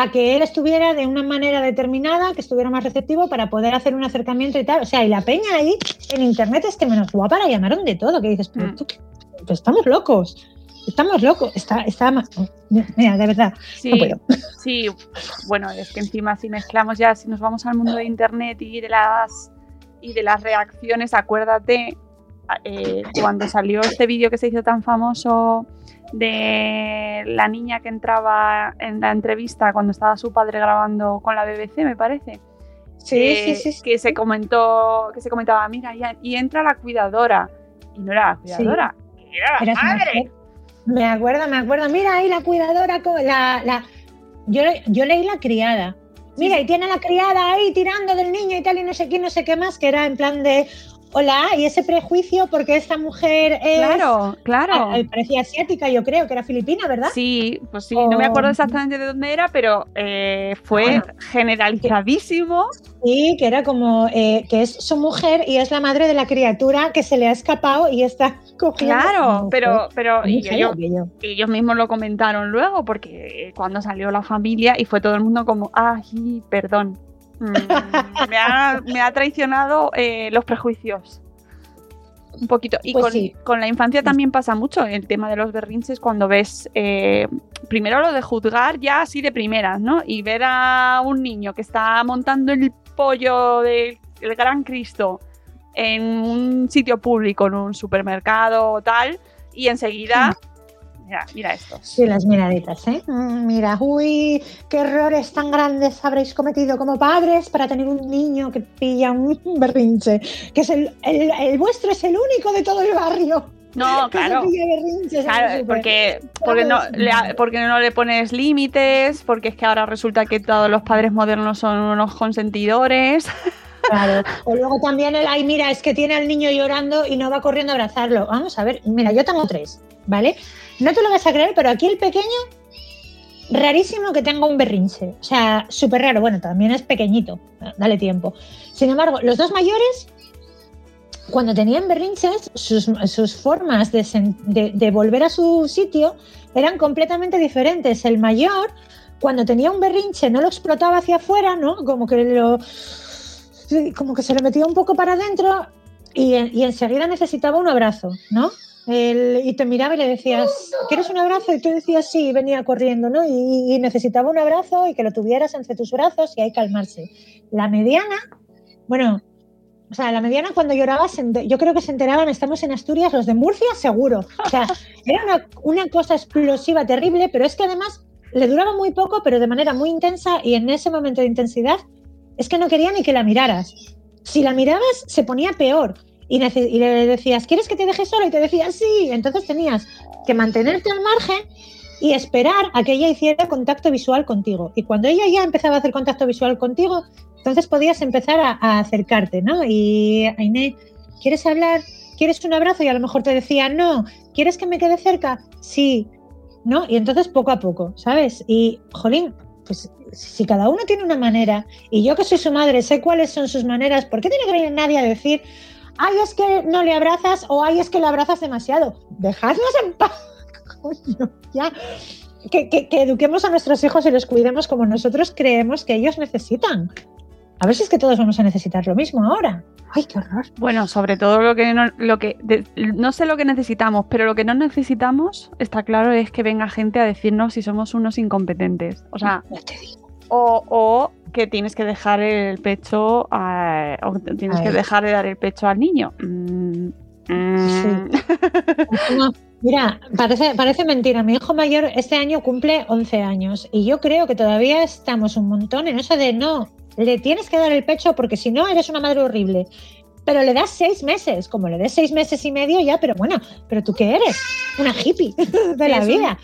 a que él estuviera de una manera determinada, que estuviera más receptivo para poder hacer un acercamiento y tal. O sea, y la peña ahí en internet es que menos guapa la llamaron de todo, que dices, pero Mm. tú, qué- pero estamos locos, estamos locos, está, está, ma- mira, de verdad, Sí, no puedo. [laughs] sí, bueno, es que encima si mezclamos ya, si nos vamos al mundo de internet y de las y de las reacciones, acuérdate eh, cuando salió este vídeo que se hizo tan famoso de la niña que entraba en la entrevista cuando estaba su padre grabando con la BBC, me parece. Sí, que, sí, sí, sí. que se comentó, que se comentaba, mira, y, entra la cuidadora. Y no era la cuidadora, era la madre. Me acuerdo, me acuerdo. Mira ahí la cuidadora, la, la... Yo, yo leí la criada. Mira, y tiene a la criada ahí tirando del niño y tal, y no sé qué, no sé qué más, que era en plan de, hola, y ese prejuicio porque esta mujer es... Claro, claro. Eh, parecía asiática, yo creo, que era filipina, ¿verdad? Sí, pues sí, no me acuerdo exactamente de dónde era, pero eh, fue Bueno. generalizadísimo. Sí, que era como eh, que es su mujer y es la madre de la criatura que se le ha escapado y está [laughs] cogiendo. Claro, pero, pero y ellos, ellos mismos lo comentaron luego, porque cuando salió la familia y fue todo el mundo como, ay, perdón, mm, [laughs] me, ha, me ha traicionado eh, los prejuicios. Un poquito. Y Pues con, sí. con la infancia también pasa mucho el tema de los berrinches cuando ves, eh, primero lo de juzgar ya así de primeras, ¿no? Y ver a un niño que está montando el pollo del el Gran Cristo en un sitio público, en un supermercado o tal, y enseguida, mira, mira esto. Sí, las miraditas, ¿eh? Mm, Mira, uy, qué errores tan grandes habréis cometido como padres para tener un niño que pilla un [laughs] berrinche, que es el, el, el vuestro es el único de todo el barrio. No, [laughs] claro. Claro, porque, porque, no, le, porque no le pones límites, porque es que ahora resulta que todos los padres modernos son unos consentidores. [laughs] Claro. O luego también el, ay, mira, es que tiene al niño llorando y no va corriendo a abrazarlo. Vamos a ver, mira, yo tengo tres, ¿vale? No te lo vas a creer, pero aquí el pequeño, rarísimo que tenga un berrinche. O sea, súper raro. Bueno, también es pequeñito, dale tiempo. Sin embargo, los dos mayores, cuando tenían berrinches, sus, formas de, de- volver a su sitio eran completamente diferentes. El mayor, cuando tenía un berrinche, no lo explotaba hacia afuera, ¿no? Como que lo como que se lo metía un poco para adentro y, y enseguida necesitaba un abrazo, ¿no? El- y te miraba y le decías, ¿quieres un abrazo? Y tú decías sí, y venía corriendo, ¿no? Y, y necesitaba un abrazo y que lo tuvieras entre tus brazos y que calmarse. La mediana, bueno, o sea, la mediana cuando lloraba, yo creo que se enteraban, estamos en Asturias, los de Murcia, seguro. O sea, [laughs] era una, una cosa explosiva terrible, pero es que además le duraba muy poco, pero de manera muy intensa y en ese momento de intensidad es que no quería ni que la miraras. Si la mirabas, se ponía peor. Y, le decías, ¿quieres que te deje sola? Y te decía, sí. Entonces tenías que mantenerte al margen y esperar a que ella hiciera contacto visual contigo. Y cuando ella ya empezaba a hacer contacto visual contigo, entonces podías empezar a, a acercarte, ¿no? Y Ainé, ¿quieres hablar? ¿Quieres un abrazo? Y a lo mejor te decía, no. ¿Quieres que me quede cerca? Sí. ¿No? Y entonces poco a poco, ¿sabes? Y, jolín, pues si cada uno tiene una manera, y yo que soy su madre sé cuáles son sus maneras, ¿por qué tiene que venir nadie a decir, ay, es que no le abrazas o ay, es que le abrazas demasiado? Dejadnos en paz, [laughs] coño, ya. Que, que- que eduquemos a nuestros hijos y los cuidemos como nosotros creemos que ellos necesitan. A ver si es que todos vamos a necesitar lo mismo ahora. Ay, qué horror. Bueno, sobre todo lo que no, lo que de- no sé lo que necesitamos, pero lo que no necesitamos, está claro, es que venga gente a decirnos si somos unos incompetentes. O sea, Ya te digo. o, o que tienes que dejar el pecho a- o tienes que dejar de dar el pecho al niño. Mm, mm. [laughs] Encima, Mira, parece, parece mentira. Mi hijo mayor este año cumple 11 años y yo creo que todavía estamos un montón en eso de no, le tienes que dar el pecho porque si no eres una madre horrible. Pero le das seis meses, como le des seis meses y medio ya, pero bueno, pero tú qué eres, una hippie [laughs] de la es un- vida.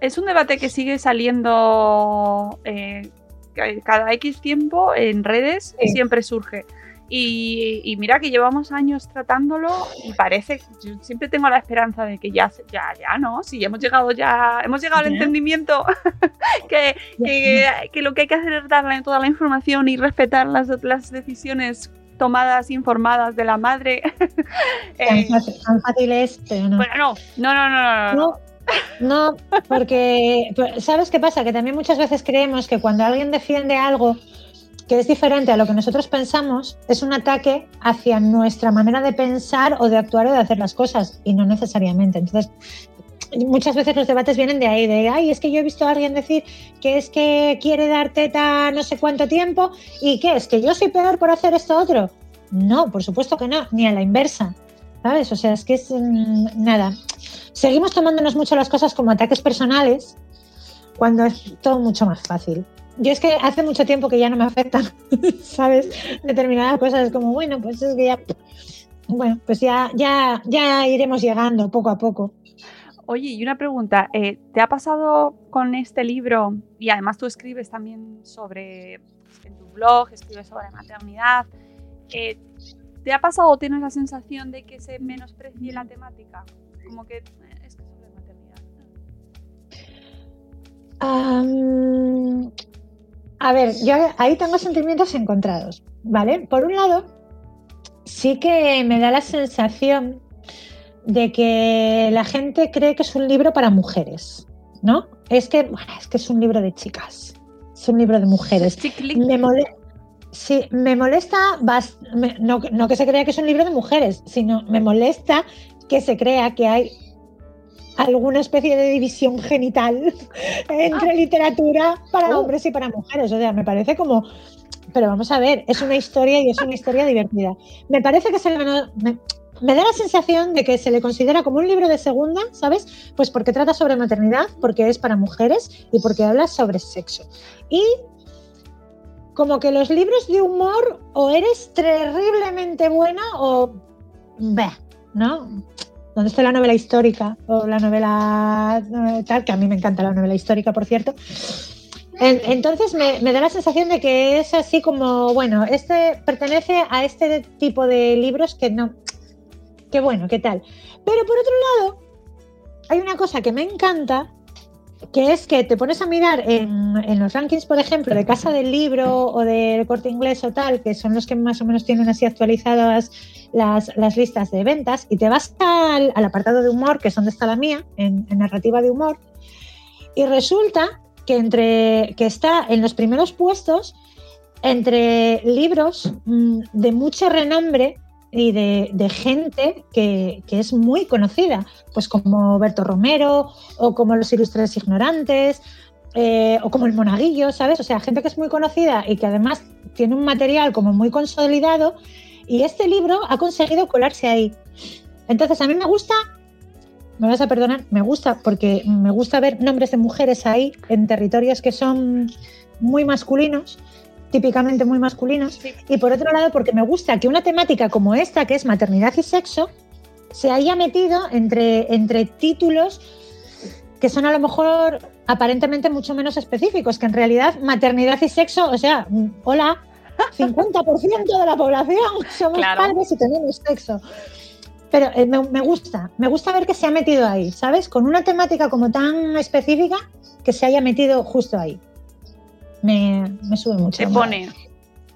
Es un debate que sigue saliendo eh, ca- cada X tiempo en redes y siempre surge. Y, y mira que llevamos años tratándolo y parece, yo siempre tengo la esperanza de que ya, ya, ya, ¿no? Si hemos llegado ya, hemos llegado al entendimiento [laughs] que, que, que lo que hay que hacer es darle toda la información y respetar las, las decisiones tomadas, informadas de la madre. [laughs] tan Eh, fácil, tan fácil es, pero no. bueno, no, no, no, no, no, no. No, no, porque pues, ¿sabes qué pasa? Que también muchas veces creemos que cuando alguien defiende algo que es diferente a lo que nosotros pensamos, es un ataque hacia nuestra manera de pensar o de actuar o de hacer las cosas, y no necesariamente. Entonces, muchas veces los debates vienen de ahí, de, ay, es que yo he visto a alguien decir que es que quiere dar teta no sé cuánto tiempo, y qué es que yo soy peor por hacer esto otro. No, por supuesto que no, ni a la inversa. ¿Sabes? O sea, es que es mm, nada. Seguimos tomándonos mucho las cosas como ataques personales cuando es todo mucho más fácil. Yo es que hace mucho tiempo que ya no me afectan, [laughs] ¿sabes? Determinadas cosas es como, bueno, pues es que ya, bueno, pues ya, ya, ya iremos llegando poco a poco. Oye, y una pregunta, eh, ¿te ha pasado con este libro, y además tú escribes también sobre, en tu blog, escribes sobre maternidad, eh, ¿te ha pasado o tienes la sensación de que se menosprecie la temática? Como que eh, es que sobre maternidad. Am, a ver, yo ahí tengo sentimientos encontrados, ¿vale? Por un lado, sí que me da la sensación de que la gente cree que es un libro para mujeres, ¿no? Es que, es que es un libro de chicas, es un libro de mujeres. Me mole- sí, me molesta, no, no que se crea que es un libro de mujeres, sino me molesta que se crea que hay alguna especie de división genital [laughs] entre literatura para Oh. hombres y para mujeres. O sea, me parece como... Pero vamos a ver, es una historia y es una historia divertida. Me parece que se le... Me, me da la sensación de que se le considera como un libro de segunda, ¿sabes? Pues porque trata sobre maternidad, porque es para mujeres y porque habla sobre sexo. Y como que los libros de humor o eres terriblemente buena o... Bah, ¿no? ¿Dónde está la novela histórica o la novela eh, tal? Que a mí me encanta la novela histórica, por cierto. En- Entonces me, me da la sensación de que es así como, bueno, este pertenece a este tipo de libros que no, que bueno, ¿qué tal? Pero por otro lado, hay una cosa que me encanta, que es que te pones a mirar en, los rankings, por ejemplo, de Casa del Libro o del Corte Inglés o tal, que son los que más o menos tienen así actualizadas las, las listas de ventas, y te vas al, al apartado de humor, que es donde está la mía, en, en narrativa de humor, y resulta que, entre, que está en los primeros puestos entre libros mm, de mucho renombre y de, gente que, que es muy conocida, pues como Berto Romero o como Los Ilustres Ignorantes eh, o como El Monaguillo, ¿sabes? O sea, gente que es muy conocida y que además tiene un material como muy consolidado y este libro ha conseguido colarse ahí. Entonces, a mí me gusta, me vas a perdonar, me gusta porque me gusta ver nombres de mujeres ahí en territorios que son muy masculinos típicamente muy masculinos, Sí. y por otro lado porque me gusta que una temática como esta, que es maternidad y sexo, se haya metido entre, entre títulos que son a lo mejor aparentemente mucho menos específicos, que en realidad maternidad y sexo, o sea, hola, 50% de la población [laughs] somos Claro. padres y tenemos sexo. Pero eh, me, me gusta, me gusta ver que se ha metido ahí, ¿sabes? Con una temática como tan específica que se haya metido justo ahí. Me, me sube mucho. Se pone,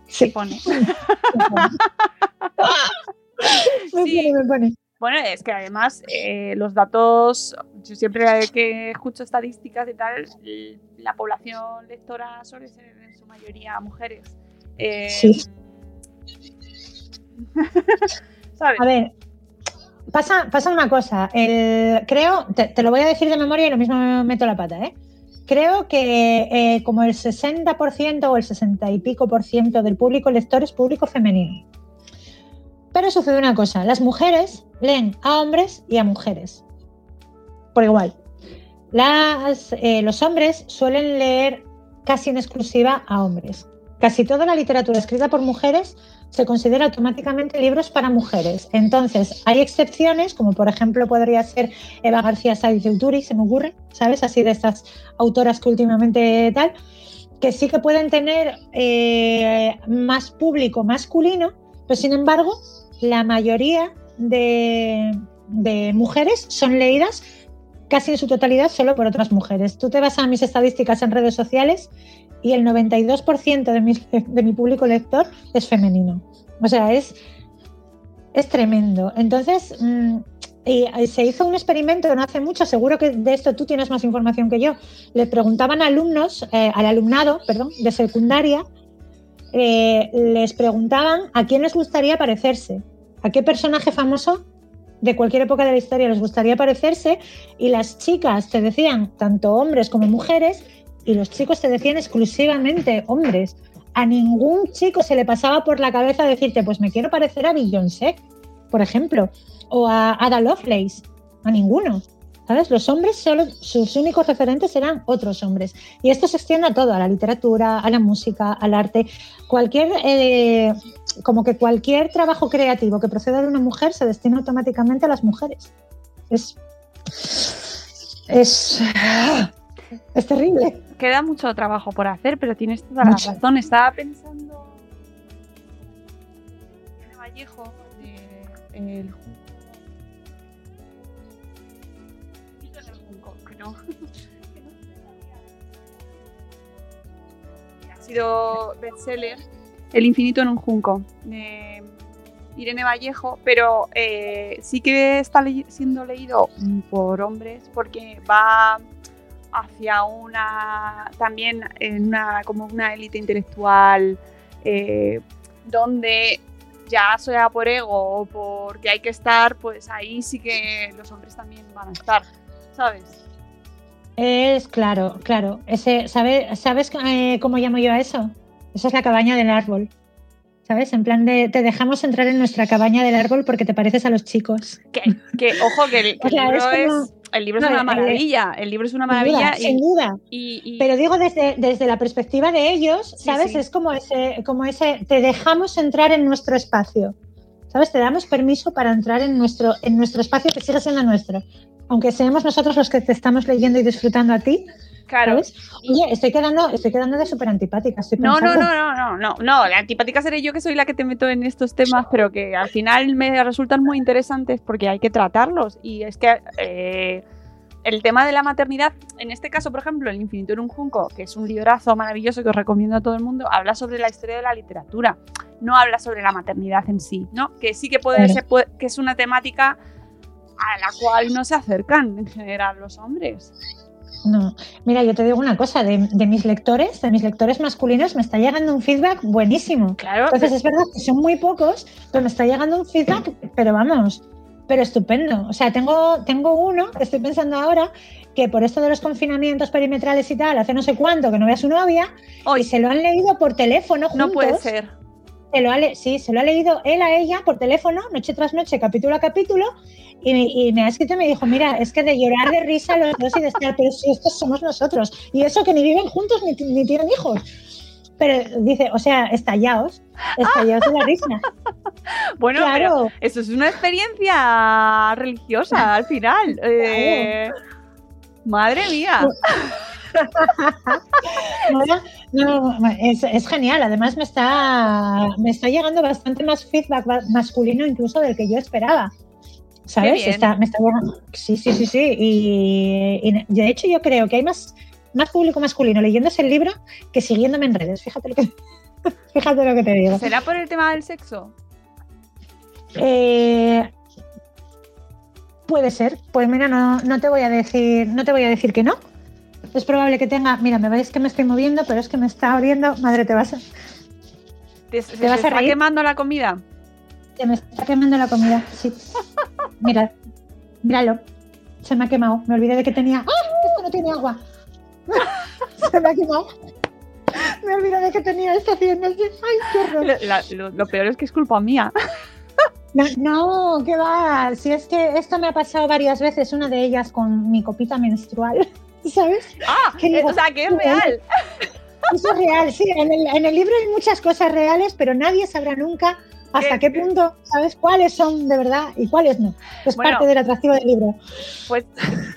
se Sí, pone. [laughs] [laughs] me Sí. pone, me pone. Bueno, es que además eh, los datos, yo siempre que escucho estadísticas y tal, la población lectora suele ser en su mayoría mujeres. Eh, Sí. [laughs] ¿Sabes? A ver, pasa, pasa una cosa. El, creo, te, te lo voy a decir de memoria y lo mismo me meto la pata, ¿eh? Creo que eh, como el 60% o el 60 y pico por ciento del público lector es público femenino. Pero sucede una cosa, las mujeres leen a hombres y a mujeres. por igual. Eh, los hombres suelen leer casi en exclusiva a hombres. Casi toda la literatura escrita por mujeres se considera automáticamente libros para mujeres. Entonces, hay excepciones, como por ejemplo podría ser Eva García de Uturi, se me ocurre, ¿sabes? Así de estas autoras que últimamente tal, que sí que pueden tener eh, más público masculino, pero sin embargo, la mayoría de, de mujeres son leídas casi en su totalidad solo por otras mujeres. Tú te vas a mis estadísticas en redes sociales y el 92% de mi, de mi público lector es femenino. O sea, es, es tremendo. Entonces, mm, y se hizo un experimento no hace mucho, seguro que de esto tú tienes más información que yo. Le preguntaban a alumnos, eh, al alumnado, perdón, de secundaria, eh, les preguntaban a quién les gustaría parecerse, a qué personaje famoso de cualquier época de la historia les gustaría parecerse y las chicas te decían tanto hombres como mujeres y los chicos te decían exclusivamente hombres. A ningún chico se le pasaba por la cabeza decirte, pues me quiero parecer a Beyoncé, por ejemplo, o a Ada Lovelace, a ninguno. ¿Sabes? Los hombres solo, sus únicos referentes eran otros hombres. Y esto se extiende a todo, a la literatura, a la música, al arte. Cualquier, eh, como que cualquier trabajo creativo que proceda de una mujer se destina automáticamente a las mujeres. Es. Es. Es terrible. Queda mucho trabajo por hacer, pero tienes toda la razón. Estaba pensando. En Vallejo, de, el [laughs] ha sido bestseller El infinito en un junco de Irene Vallejo, pero eh, sí que está siendo leído por hombres porque va hacia una también en una como una élite intelectual eh, donde ya sea por ego o porque hay que estar, pues ahí sí que los hombres también van a estar, ¿sabes? Es claro, claro. Ese, ¿sabe, ¿Sabes eh, cómo llamo yo a eso? Esa es la cabaña del árbol. ¿Sabes? En plan de te dejamos entrar en nuestra cabaña del árbol porque te pareces a los chicos. Que, que ojo, que el, libro es, el libro es una maravilla. El, libro es una maravilla. Sin duda. Y, Pero digo desde, desde la perspectiva de ellos, ¿sabes? Es como ese, como ese, te dejamos entrar en nuestro espacio. ¿Sabes? Te damos permiso para entrar en nuestro, en nuestro espacio que siga siendo nuestro aunque seamos nosotros los que te estamos leyendo y disfrutando a ti. Claro. Oye, estoy quedando, estoy quedando de súper antipática. No, no, no, no, no, no, no. La antipática seré yo que soy la que te meto en estos temas, pero que al final me resultan muy interesantes porque hay que tratarlos. Y es que eh, el tema de la maternidad, en este caso, por ejemplo, El infinito en un junco, que es un librazo maravilloso que os recomiendo a todo el mundo, habla sobre la historia de la literatura. No habla sobre la maternidad en sí, ¿no? Que sí que puede ser, que es una temática a la cual no se acercan en general los hombres. No, mira, yo te digo una cosa, de, mis lectores, de mis lectores masculinos, me está llegando un feedback buenísimo. Claro. Entonces es verdad que son muy pocos, pero me está llegando un feedback, pero vamos, pero estupendo. O sea, tengo, tengo uno que estoy pensando ahora que por esto de los confinamientos perimetrales y tal, hace no sé cuánto que no ve a su novia, Hoy. y se lo han leído por teléfono juntos. No puede ser. Se lo ha sí, se lo ha leído él a ella por teléfono, noche tras noche, capítulo a capítulo, y, me ha escrito y me dijo, mira, es que de llorar de risa los dos y de estar, pero si estos somos nosotros. Y eso que ni viven juntos ni, tienen hijos. Pero dice, o sea, estallaos, estallaos de la risa. [laughs] Bueno, claro. eso es una experiencia religiosa al final. Eh, madre mía. Es, genial. Además, me está, me está llegando bastante más feedback masculino incluso del que yo esperaba. ¿Sabes? Está, me está Sí, sí, sí, sí. Y, de hecho yo creo que hay más, más público masculino leyéndose el libro que siguiéndome en redes. Fíjate lo que, [laughs] fíjate lo que te digo. ¿Será por el tema del sexo? Eh, puede ser. Pues mira, no, no, te voy a decir, no te voy a decir que no. Es probable que tenga. Mira, me veis que me estoy moviendo, pero es que me está abriendo. Madre, te vas a. ¿Te, ¿te vas a está quemando la comida? Se me está quemando la comida, sí. Mira, míralo. Se me ha quemado. Me olvidé de que tenía. ¡Ah! Esto no tiene agua. [laughs] Se me ha quemado. Me olvidé de que tenía esto haciendo. ¡Ay, qué horror! Lo, peor es que es culpa mía. No, no, ¿qué va? Si es que esto me ha pasado varias veces, una de ellas con mi copita menstrual, ¿sabes? Ah, ¿Qué eh, digo? o sea, que es real. Eso es real, sí. En el, en el libro hay muchas cosas reales, pero nadie sabrá nunca hasta ¿Qué? qué punto, ¿sabes? Cuáles son de verdad y cuáles no. Es Bueno. parte del atractivo del libro. Pues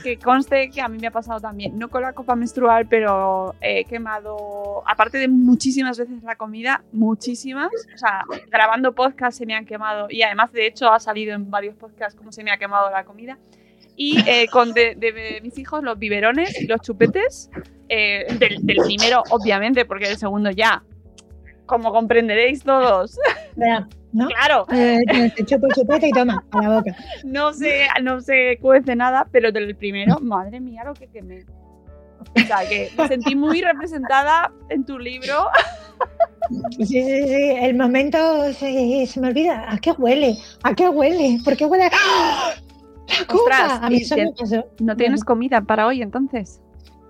que conste que a mí me ha pasado también, no con la copa menstrual, pero he quemado, aparte de muchísimas veces la comida, muchísimas. O sea, grabando podcast se me han quemado y además, de hecho, ha salido en varios podcasts cómo se me ha quemado la comida. Y eh, con de, de mis hijos los biberones y los chupetes, eh, del, del primero, obviamente, porque del segundo ya, como comprenderéis todos, [laughs] ¿no? claro, Eh, te chupo el chupete y toma, a la boca. no se, no se cuece nada, pero del primero, madre mía, lo que quemé. O sea, que me sentí muy representada en tu libro. Sí, sí, sí. El momento se, se me olvida. ¿A qué huele? ¿A qué huele? ¿Por qué huele? ¡Ah! Ostras, a mí y eso te- me pasó. ¿No tienes comida para hoy entonces?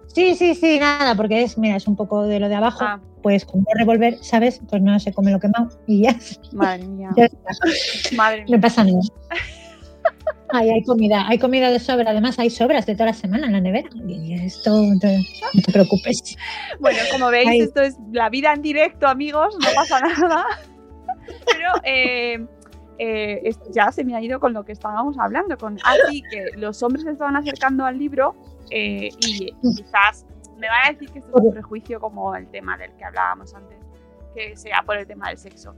Sí, sí, sí, nada, porque es, mira, es un poco de lo de abajo. Ah, Pues como revolver, ¿sabes? Pues no se come lo quemado y ya, madre mía, [laughs] ya está. madre No mía. pasa nada. Ay, hay comida, hay comida de sobra. Además, hay sobras de toda la semana en la nevera. Y esto, no te, no te preocupes. Bueno, como veis, Ay. esto es la vida en directo, amigos, no pasa nada. [laughs] Pero eh, eh, es- ya se me ha ido con lo que estábamos hablando, con así que los hombres se estaban acercando al libro eh, y quizás me van a decir que esto es un prejuicio como el tema del que hablábamos antes, que sea por el tema del sexo.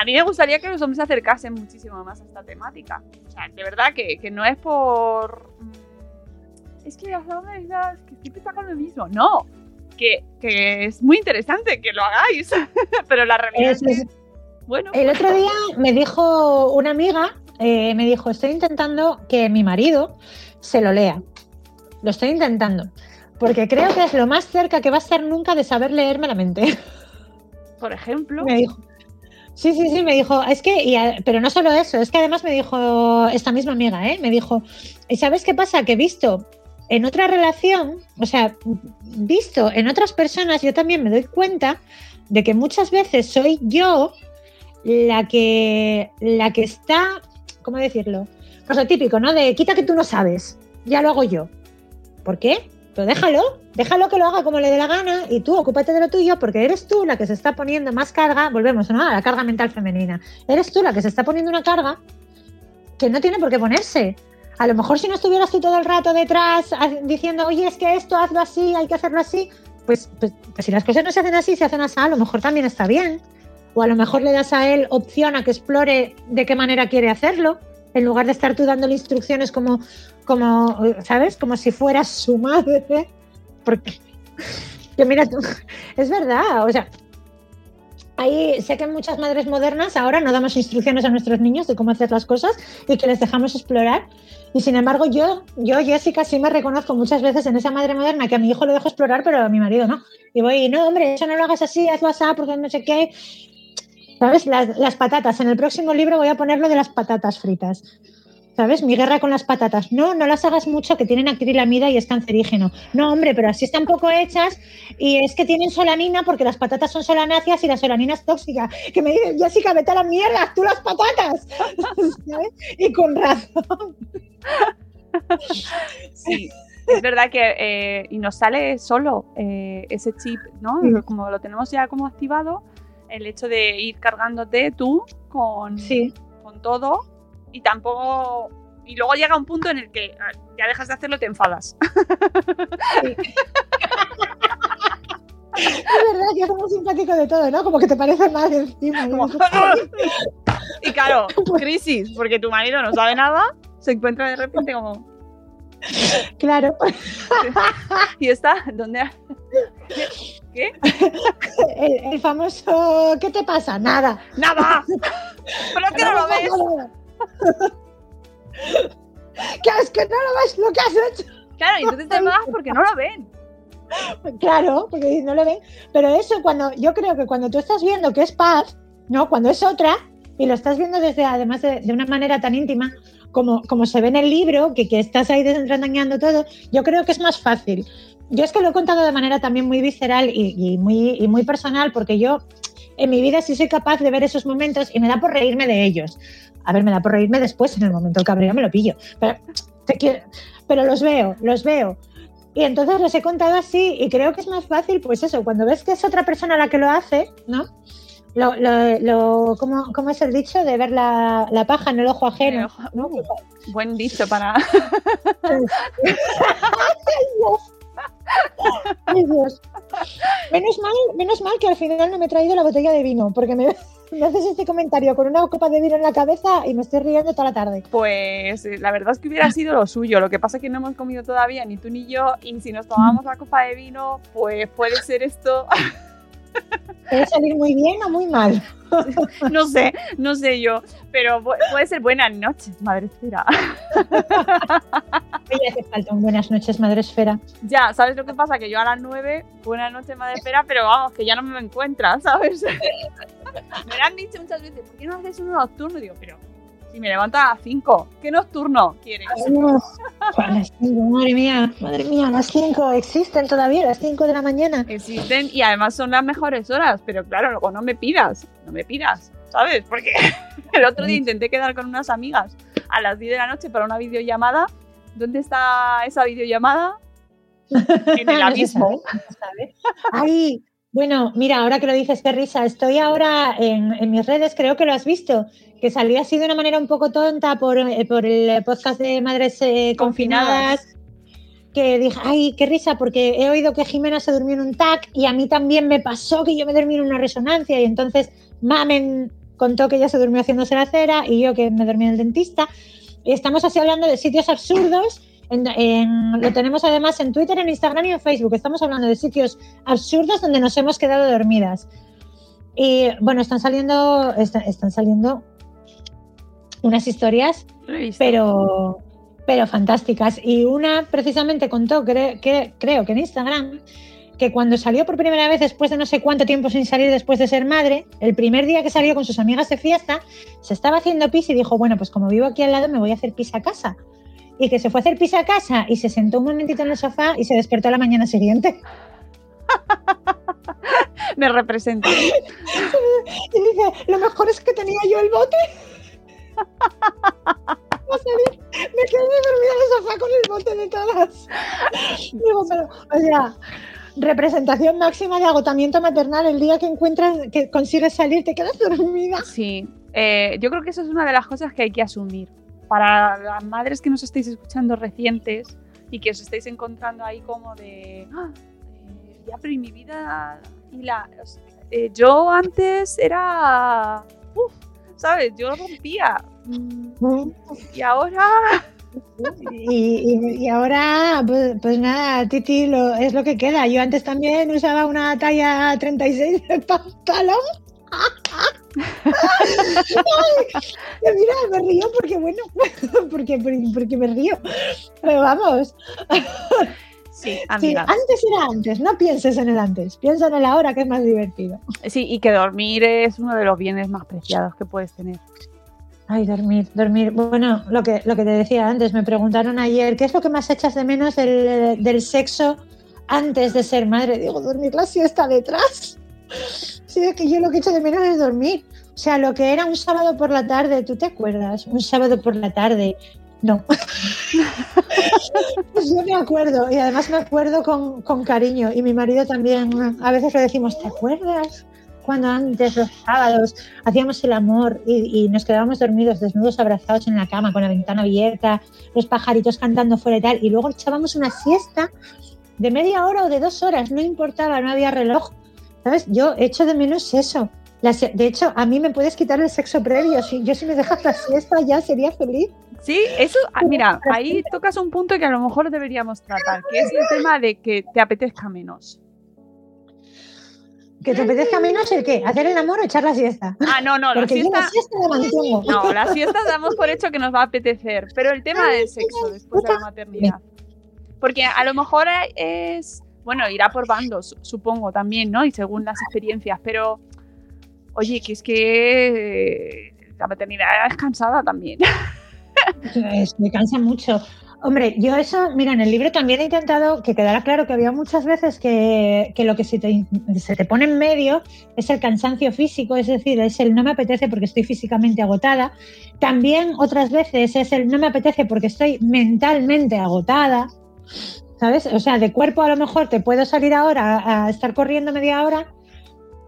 A mí me gustaría que los hombres se acercasen muchísimo más a esta temática. O sea, de verdad que, que no es por... mm, Es que los hombres que siempre está con lo mismo. No, que, que es muy interesante que lo hagáis. [laughs] Pero la realidad es, Es- bueno, El otro día me dijo una amiga, eh, me dijo, estoy intentando que mi marido se lo lea. Lo estoy intentando. Porque creo que es lo más cerca que va a estar nunca de saber leerme la mente. [laughs] por ejemplo, Me dijo. Sí, sí, sí, me dijo, es que, y a- pero no solo eso, es que además me dijo esta misma amiga, ¿eh? Me dijo, ¿y sabes qué pasa? Que visto en otra relación, o sea, visto en otras personas, yo también me doy cuenta de que muchas veces soy yo la que, la que está, ¿cómo decirlo? Pues lo típico, ¿no? De quita que tú no sabes, ya lo hago yo. ¿Por qué? Pero déjalo, déjalo que lo haga como le dé la gana y tú ocúpate de lo tuyo porque eres tú la que se está poniendo más carga, volvemos ¿no? a la carga mental femenina, eres tú la que se está poniendo una carga que no tiene por qué ponerse. A lo mejor si no estuvieras tú todo el rato detrás diciendo, oye, es que esto hazlo así, hay que hacerlo así, pues, pues, pues si las cosas no se hacen así, se hacen así, a lo mejor también está bien. O a lo mejor le das a él opción a que explore de qué manera quiere hacerlo, en lugar de estar tú dándole instrucciones como, como ¿sabes? Como si fueras su madre. Porque, que mira, es verdad, o sea, ahí sé que muchas madres modernas ahora no damos instrucciones a nuestros niños de cómo hacer las cosas y que les dejamos explorar. Y sin embargo, yo, yo, Jessica, sí me reconozco muchas veces en esa madre moderna que a mi hijo le dejo explorar, pero a mi marido no. Y voy, no, hombre, eso no lo hagas así, hazlo así, porque no sé qué. ¿Sabes? Las, las patatas. En el próximo libro voy a ponerlo de las patatas fritas. ¿Sabes? Mi guerra con las patatas. No, no las hagas mucho, que tienen acrilamida y es cancerígeno. No, hombre, pero así están poco hechas y es que tienen solanina porque las patatas son solanáceas y la solanina es tóxica. Que me dice, Jessica, vete a la mierda, tú las patatas. [laughs] ¿Sabes? Y con razón. sí. Es verdad que eh, y nos sale solo eh, ese chip, ¿no? Como lo tenemos ya como activado, el hecho de ir cargándote tú con, Sí. con todo y tampoco... Y luego llega un punto en el que ah, ya dejas de hacerlo y te enfadas. [laughs] Es verdad que es como simpático de todo, ¿no? Como que te parece mal encima. [laughs] Y claro, crisis, porque tu marido no sabe nada, se encuentra de repente como... Claro. [laughs] ¿Y está? ¿Dónde? ¿Qué? El, el famoso, ¿qué te pasa? Nada. ¡Nada! ¿Pero que no lo ves? Que es que no lo ves lo que has hecho. Claro, y entonces te enfadas porque no lo ven. Claro, porque no lo ven. Pero eso, cuando yo creo que cuando tú estás viendo que es paz, ¿no? Cuando es otra, y lo estás viendo desde, además de, de una manera tan íntima, como, como se ve en el libro, que, que estás ahí desentrañando todo, yo creo que es más fácil. Yo es que lo he contado de manera también muy visceral y, y muy, y muy personal, porque yo en mi vida sí soy capaz de ver esos momentos y me da por reírme de ellos. A ver, me da por reírme después, en el momento del cabreo me lo pillo. Pero, te quiero, pero los veo, los veo. Y entonces los he contado así y creo que es más fácil, pues eso, cuando ves que es otra persona la que lo hace, ¿no? Lo, lo, lo ¿cómo, ¿cómo, es el dicho? De ver la, la paja en el ojo ajeno. ¿no? Buen dicho para... [laughs] [laughs] Menos mal, menos mal que al final no me he traído la botella de vino, porque me, [laughs] me, haces este comentario con una copa de vino en la cabeza y me estoy riendo toda la tarde. Pues la verdad es que hubiera sido lo suyo. Lo que pasa es que no hemos comido todavía, ni tú ni yo, y si nos tomamos la copa de vino, pues puede ser esto. [laughs] Puede salir muy bien o muy mal. [laughs] No sé, no sé yo, pero puede ser buenas noches, madre esfera. [laughs] Oye, hace falta un buenas noches, madre esfera. Ya, ¿sabes lo que pasa? Que yo a las 9, buenas noches, madre esfera, pero vamos, que ya no me encuentran, ¿sabes? [laughs] Me lo han dicho muchas veces, ¿por qué no haces uno nocturno? Digo, pero si me levanto a las 5, ¿qué nocturno quieres? No. A las 5, madre mía, madre mía, las 5 existen todavía, las 5 de la mañana. Existen y además son las mejores horas, pero claro, luego no me pidas, no me pidas, ¿sabes? Porque [laughs] el otro día intenté quedar con unas amigas a las 10 de la noche para una videollamada. ¿Dónde está esa videollamada? [laughs] En el abismo. Ay, bueno, mira, ahora que lo dices, qué risa. Estoy ahora en, en, mis redes, creo que lo has visto, que salió así de una manera un poco tonta por, eh, por el podcast de Madres eh, confinadas, confinadas. Que dije, ay, qué risa, porque he oído que Jimena se durmió en un TAC y a mí también me pasó que yo me dormí en una resonancia. Y entonces Mamen contó que ella se durmió haciéndose la cera y yo que me dormí en el dentista. Y estamos así hablando de sitios absurdos en, en, lo tenemos además en Twitter, en Instagram y en Facebook. Estamos hablando de sitios absurdos donde nos hemos quedado dormidas. Y bueno, están saliendo, está, están saliendo unas historias, pero, pero fantásticas. Y una precisamente contó, cre, que, creo que en Instagram, que cuando salió por primera vez después de no sé cuánto tiempo sin salir después de ser madre, el primer día que salió con sus amigas de fiesta, se estaba haciendo pis y dijo, bueno, pues como vivo aquí al lado me voy a hacer pis a casa y que se fue a hacer pis a casa y se sentó un momentito en el sofá y se despertó la mañana siguiente. [laughs] Me representa. [laughs] y dice, lo mejor es que tenía yo el bote. [laughs] me quedé dormida en el sofá con el bote de todas. Digo, pero, o sea, representación máxima de agotamiento maternal. El día que encuentras, que consigues salir, te quedas dormida. Sí, eh, yo creo que eso es una de las cosas que hay que asumir para las madres que nos estáis escuchando recientes y que os estáis encontrando ahí como de, ah, eh, ya, pero y mi vida, y la, eh, yo antes era, uf, ¿sabes? Yo rompía. Mm, y ahora... Y, y, y, ahora, pues, pues, nada, Titi, lo, es lo que queda. Yo antes también usaba una talla 36 de pantalón. Ay, mira, me río porque, bueno, [laughs] porque, porque me río. Pero vamos. Sí, amiga. Sí, antes era antes, no pienses en el antes, piensa en el ahora que es más divertido. Sí, y que dormir es uno de los bienes más preciados que puedes tener. Ay, dormir, dormir. Bueno, lo que, lo que te decía antes, me preguntaron ayer, ¿qué es lo que más echas de menos del, del sexo antes de ser madre? Digo, dormir la siesta detrás. Sí, es que yo lo que echo de menos es dormir. O sea, lo que era un sábado por la tarde, ¿tú te acuerdas? Un sábado por la tarde. No. pues [laughs] yo me acuerdo, y además me acuerdo con, con, cariño. Y mi marido también, a veces le decimos, ¿te acuerdas? Cuando antes, los sábados, hacíamos el amor y, y, nos quedábamos dormidos, desnudos, abrazados en la cama, con la ventana abierta, los pajaritos cantando fuera y tal. Y luego echábamos una siesta de media hora o de dos horas, no importaba, no había reloj. ¿Sabes? Yo echo de menos eso. De hecho, a mí me puedes quitar el sexo previo. Si yo si me dejas la siesta ya sería feliz. Sí, eso, mira, ahí tocas un punto que a lo mejor deberíamos tratar, que es el tema de que te apetezca menos. ¿Que te apetezca menos el qué? ¿Hacer el amor o echar la siesta? Ah, no, no, Porque la siesta, yo la siesta la mantengo. No, la siesta damos por hecho que nos va a apetecer, pero el tema del sexo después de la maternidad. Porque a lo mejor es, bueno, irá por bandos, supongo también, ¿no? Y según las experiencias, pero oye, que es que la maternidad es cansada también. [laughs] Me cansa mucho. Hombre, yo eso, mira, en el libro también he intentado que quedara claro que había muchas veces que, que lo que se te, se te, pone en medio es el cansancio físico, es decir, es el no me apetece porque estoy físicamente agotada. También otras veces es el no me apetece porque estoy mentalmente agotada, ¿sabes? O sea, de cuerpo a lo mejor te puedo salir ahora a estar corriendo media hora,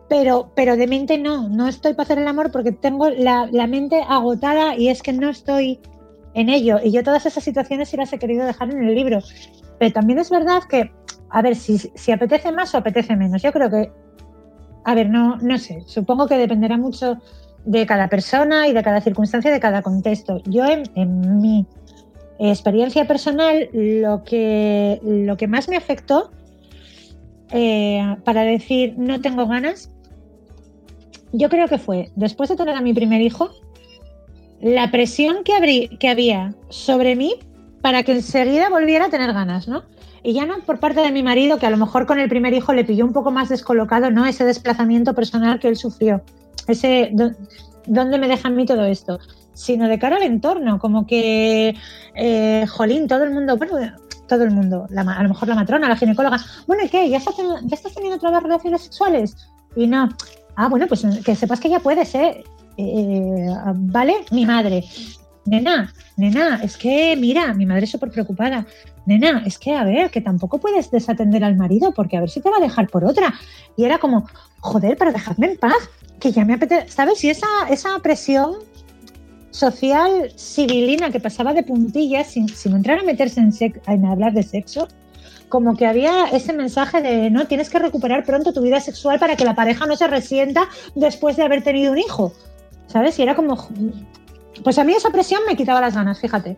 pero, pero de mente no, no estoy para hacer el amor porque tengo la, mente agotada y es que no estoy en ello. Y yo todas esas situaciones sí las he querido dejar en el libro. Pero también es verdad que, a ver, si, si apetece más o apetece menos. Yo creo que, a ver, no, no sé, supongo que dependerá mucho de cada persona y de cada circunstancia, de cada contexto. Yo en, mi experiencia personal, lo que, lo que más me afectó eh, para decir no tengo ganas, yo creo que fue después de tener a mi primer hijo, la presión que, que había sobre mí para que enseguida volviera a tener ganas, ¿no? Y ya no por parte de mi marido, que a lo mejor con el primer hijo le pilló un poco más descolocado, ¿no? Ese desplazamiento personal que él sufrió. Ese, ¿dónde me deja a mí todo esto? Sino de cara al entorno, como que, eh, jolín, todo el mundo, bueno, todo el mundo, a lo mejor la matrona, la ginecóloga, bueno, ¿y qué? ¿Ya estás, ¿Ya estás teniendo otra vez relaciones sexuales? Y no, ah, bueno, pues que sepas que ya puedes, ¿eh? Eh, ¿vale? Mi madre, nena, nena, es que, mira, mi madre es súper preocupada. Nena, es que, a ver, que tampoco puedes desatender al marido porque a ver si te va a dejar por otra. Y era como, joder, para dejarme en paz, que ya me apetece, ¿sabes? Y esa, esa presión social civilina que pasaba de puntillas sin, sin entrar a meterse en, en hablar de sexo, como que había ese mensaje de, no, tienes que recuperar pronto tu vida sexual para que la pareja no se resienta después de haber tenido un hijo. ¿sabes? Y era como, pues a mí esa presión me quitaba las ganas, fíjate.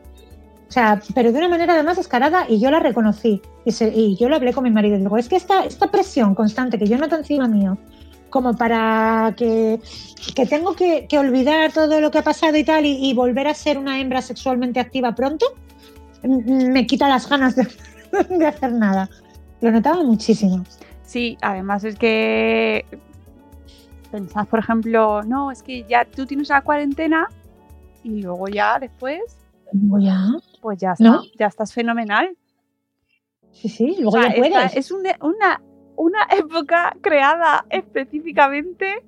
O sea, pero de una manera además descarada y yo la reconocí. Y, yo lo hablé con mi marido. Y digo, es que esta, esta presión constante que yo noto encima mío, como para que, que tengo que, que, olvidar todo lo que ha pasado y tal y, volver a ser una hembra sexualmente activa pronto, me quita las ganas de, [laughs] de hacer nada. Lo notaba muchísimo. Sí, además es que pensás, por ejemplo, no, es que ya tú tienes la cuarentena y luego ya después. Ya. Pues ya, está, ya estás fenomenal. Sí, sí, luego ya puedes. es una, una [laughs] época creada específicamente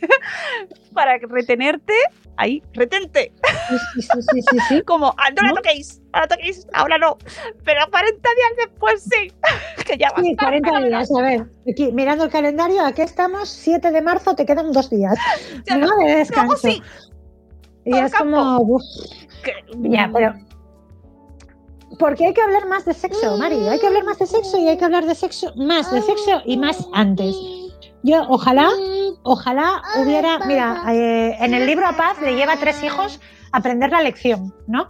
[laughs] para retenerte. Ahí, retente. Sí, sí, sí, sí, [laughs] Como, ah, no, la toquéis, la toquéis, ahora no. Pero 40 días después sí. que ya va Sí, 40 días, a ver. Aquí, mirando el calendario, aquí estamos, 7 de marzo, te quedan dos días. Ya, no, de descanso. Y es como. ya, pero porque hay que hablar más de sexo, Mari. Hay que hablar más de sexo y hay que hablar de sexo, más de sexo y más antes. Yo, ojalá, ojalá hubiera, mira, eh, en el libro a Paz le lleva tres hijos a aprender la lección, ¿no?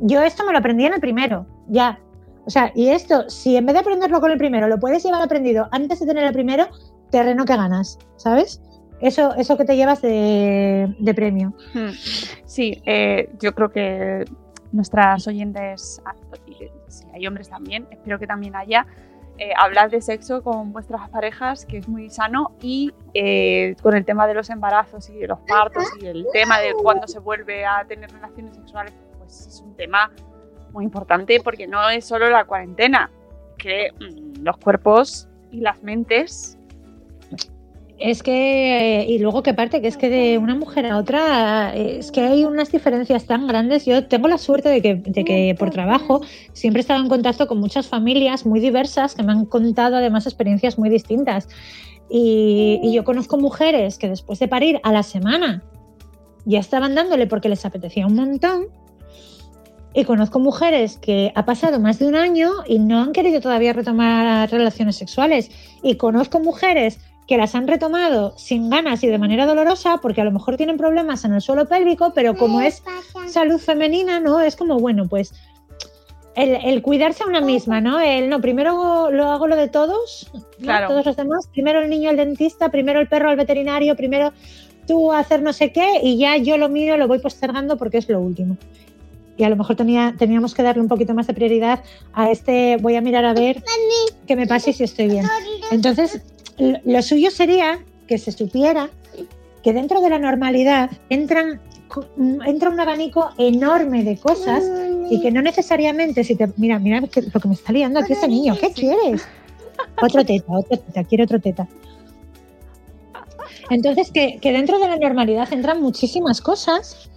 Yo esto me lo aprendí en el primero, ya. O sea, y esto, si en vez de aprenderlo con el primero, lo puedes llevar aprendido antes de tener el primero, terreno que ganas, ¿sabes? Eso, eso que te llevas de, premio. Hmm. Sí, eh, yo creo que nuestras oyentes, ah, si hay hombres también, espero que también haya, eh, hablar de sexo con vuestras parejas, que es muy sano, y eh, con el tema de los embarazos y de los partos y el tema de cuándo se vuelve a tener relaciones sexuales, pues es un tema muy importante porque no es solo la cuarentena, que mm, los cuerpos y las mentes es que, y luego que parte, que es que de una mujer a otra, es que hay unas diferencias tan grandes. Yo tengo la suerte de que, de que por trabajo siempre he estado en contacto con muchas familias muy diversas que me han contado además experiencias muy distintas. Y, y yo conozco mujeres que después de parir a la semana ya estaban dándole porque les apetecía un montón. Y conozco mujeres que ha pasado más de un año y no han querido todavía retomar relaciones sexuales. Y conozco mujeres que las han retomado sin ganas y de manera dolorosa, porque a lo mejor tienen problemas en el suelo pélvico, pero como es salud femenina, ¿no? Es como, bueno, pues el, cuidarse a una misma, ¿no? El no, primero lo hago lo de todos, todos los demás, primero el niño al dentista, primero el perro al veterinario, primero tú a hacer no sé qué, y ya yo lo mío lo voy postergando porque es lo último. Y a lo mejor tenía, teníamos que darle un poquito más de prioridad a este, voy a mirar a ver qué me pasa y si estoy bien. Entonces, lo suyo sería que se supiera que dentro de la normalidad entran, entra un abanico enorme de cosas y que no necesariamente si te mira, mira lo que me está liando aquí ese niño, ¿qué quieres? Otro teta, otro teta, quiero otro teta. Entonces, que, que dentro de la normalidad entran muchísimas cosas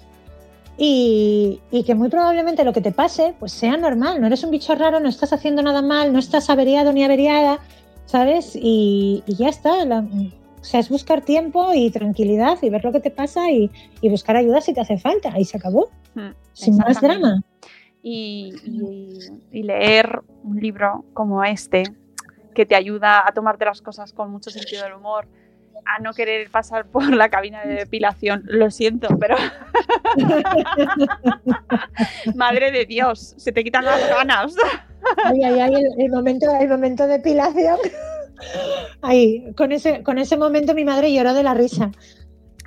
y, y que muy probablemente lo que te pase pues sea normal. No eres un bicho raro, no estás haciendo nada mal, no estás averiado ni averiada, ¿sabes? Y, y ya está. La- o sea, es buscar tiempo y tranquilidad y ver lo que te pasa y, y buscar ayuda si te hace falta. Y se acabó. Mm, Sin más drama. y, y- y leer un libro como este, que te ayuda a tomarte las cosas con mucho sentido del humor, a no querer pasar por la cabina de depilación. Lo siento, pero. [laughs] Madre de Dios, se te quitan las ganas. Ay, ay, ay, el, el momento, el momento de depilación. Ahí, con ese, con ese momento mi madre lloró de la risa.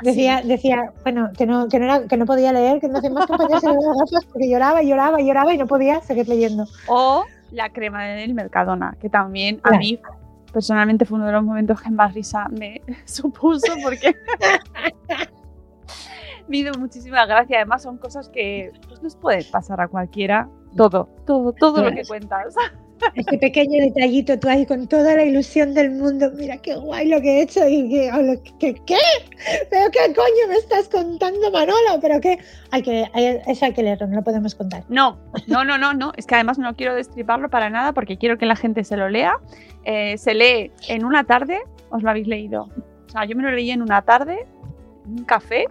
Decía, decía, bueno, que no, que no era, que no podía leer, que no hacía más compañías en las gafas porque lloraba, lloraba, lloraba y no podía seguir leyendo. O la crema del Mercadona, que también a Claro. mí personalmente fue uno de los momentos que más risa me [laughs] supuso porque [laughs] me hizo muchísima gracia. Además son cosas que pues, nos puede pasar a cualquiera. Todo, todo, todo lo que cuentas. [laughs] Ese pequeño detallito, tú ahí con toda la ilusión del mundo, mira qué guay lo que he hecho y que, que- ¿qué? ¿Pero qué coño me estás contando, Manolo? ¿Pero qué? Hay que, hay- eso hay que leerlo, no lo podemos contar. No, no, no, no, no. Es que además no quiero destriparlo para nada porque quiero que la gente se lo lea. Eh, se lee en una tarde, os lo habéis leído. O sea, yo me lo leí en una tarde, en un café,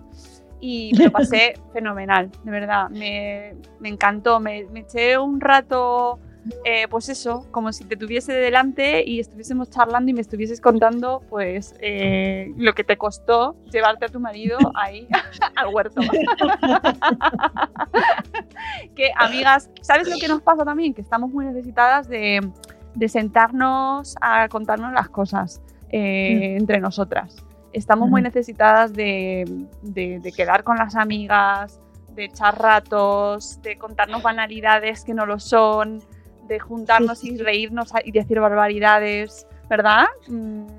y lo [laughs] pasé fenomenal, de verdad. Me, me encantó. Me, me eché un rato, eh, pues eso, como si te tuviese delante y estuviésemos charlando y me estuvieses contando, pues, eh, lo que te costó llevarte a tu marido ahí [laughs] al huerto. [laughs] que, amigas, ¿sabes lo que nos pasa también? Que estamos muy necesitadas de, de sentarnos a contarnos las cosas eh, entre nosotras. Estamos muy necesitadas de, de- de quedar con las amigas, de echar ratos, de contarnos banalidades que no lo son, de juntarnos Sí, sí, y reírnos y decir barbaridades, ¿verdad?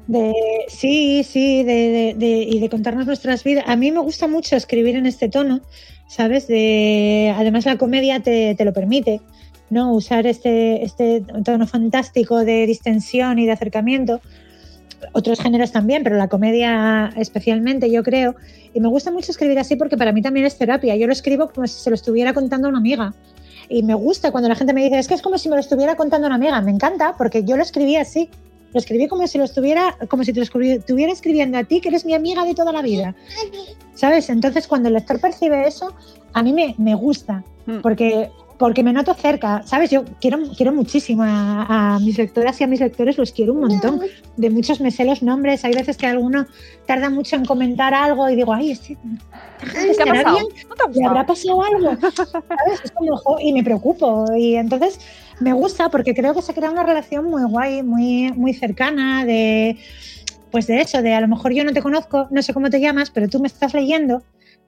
De, sí, sí, de, de- de- y de contarnos nuestras vidas. A mí me gusta mucho escribir en este tono, ¿sabes? De, además la comedia te, te lo permite, ¿no? Usar este, este tono fantástico de distensión y de acercamiento. Otros géneros también, pero la comedia especialmente, yo creo. Y me gusta mucho escribir así porque para mí también es terapia. Yo lo escribo como si se lo estuviera contando a una amiga. Y me gusta cuando la gente me dice, es que es como si me lo estuviera contando una amiga. Me encanta porque yo lo escribí así. Lo escribí como si lo estuviera, como si te lo estuviera escribiendo a ti, que eres mi amiga de toda la vida. ¿Sabes? Entonces, cuando el lector percibe eso, a mí me, me gusta, Mm. porque, porque me noto cerca. ¿Sabes? Yo quiero, quiero muchísimo a, a mis lectoras y a mis lectores, los quiero un montón. De muchos me sé los nombres. Hay veces que alguno tarda mucho en comentar algo y digo, ay, este, ¿Qué ha bien, ¿No te ha ¿Le habrá pasado algo? ¿Sabes? Es como, y me preocupo. Y entonces me gusta porque creo que se crea una relación muy guay, muy, muy cercana, de pues de eso, de a lo mejor yo no te conozco, no sé cómo te llamas, pero tú me estás leyendo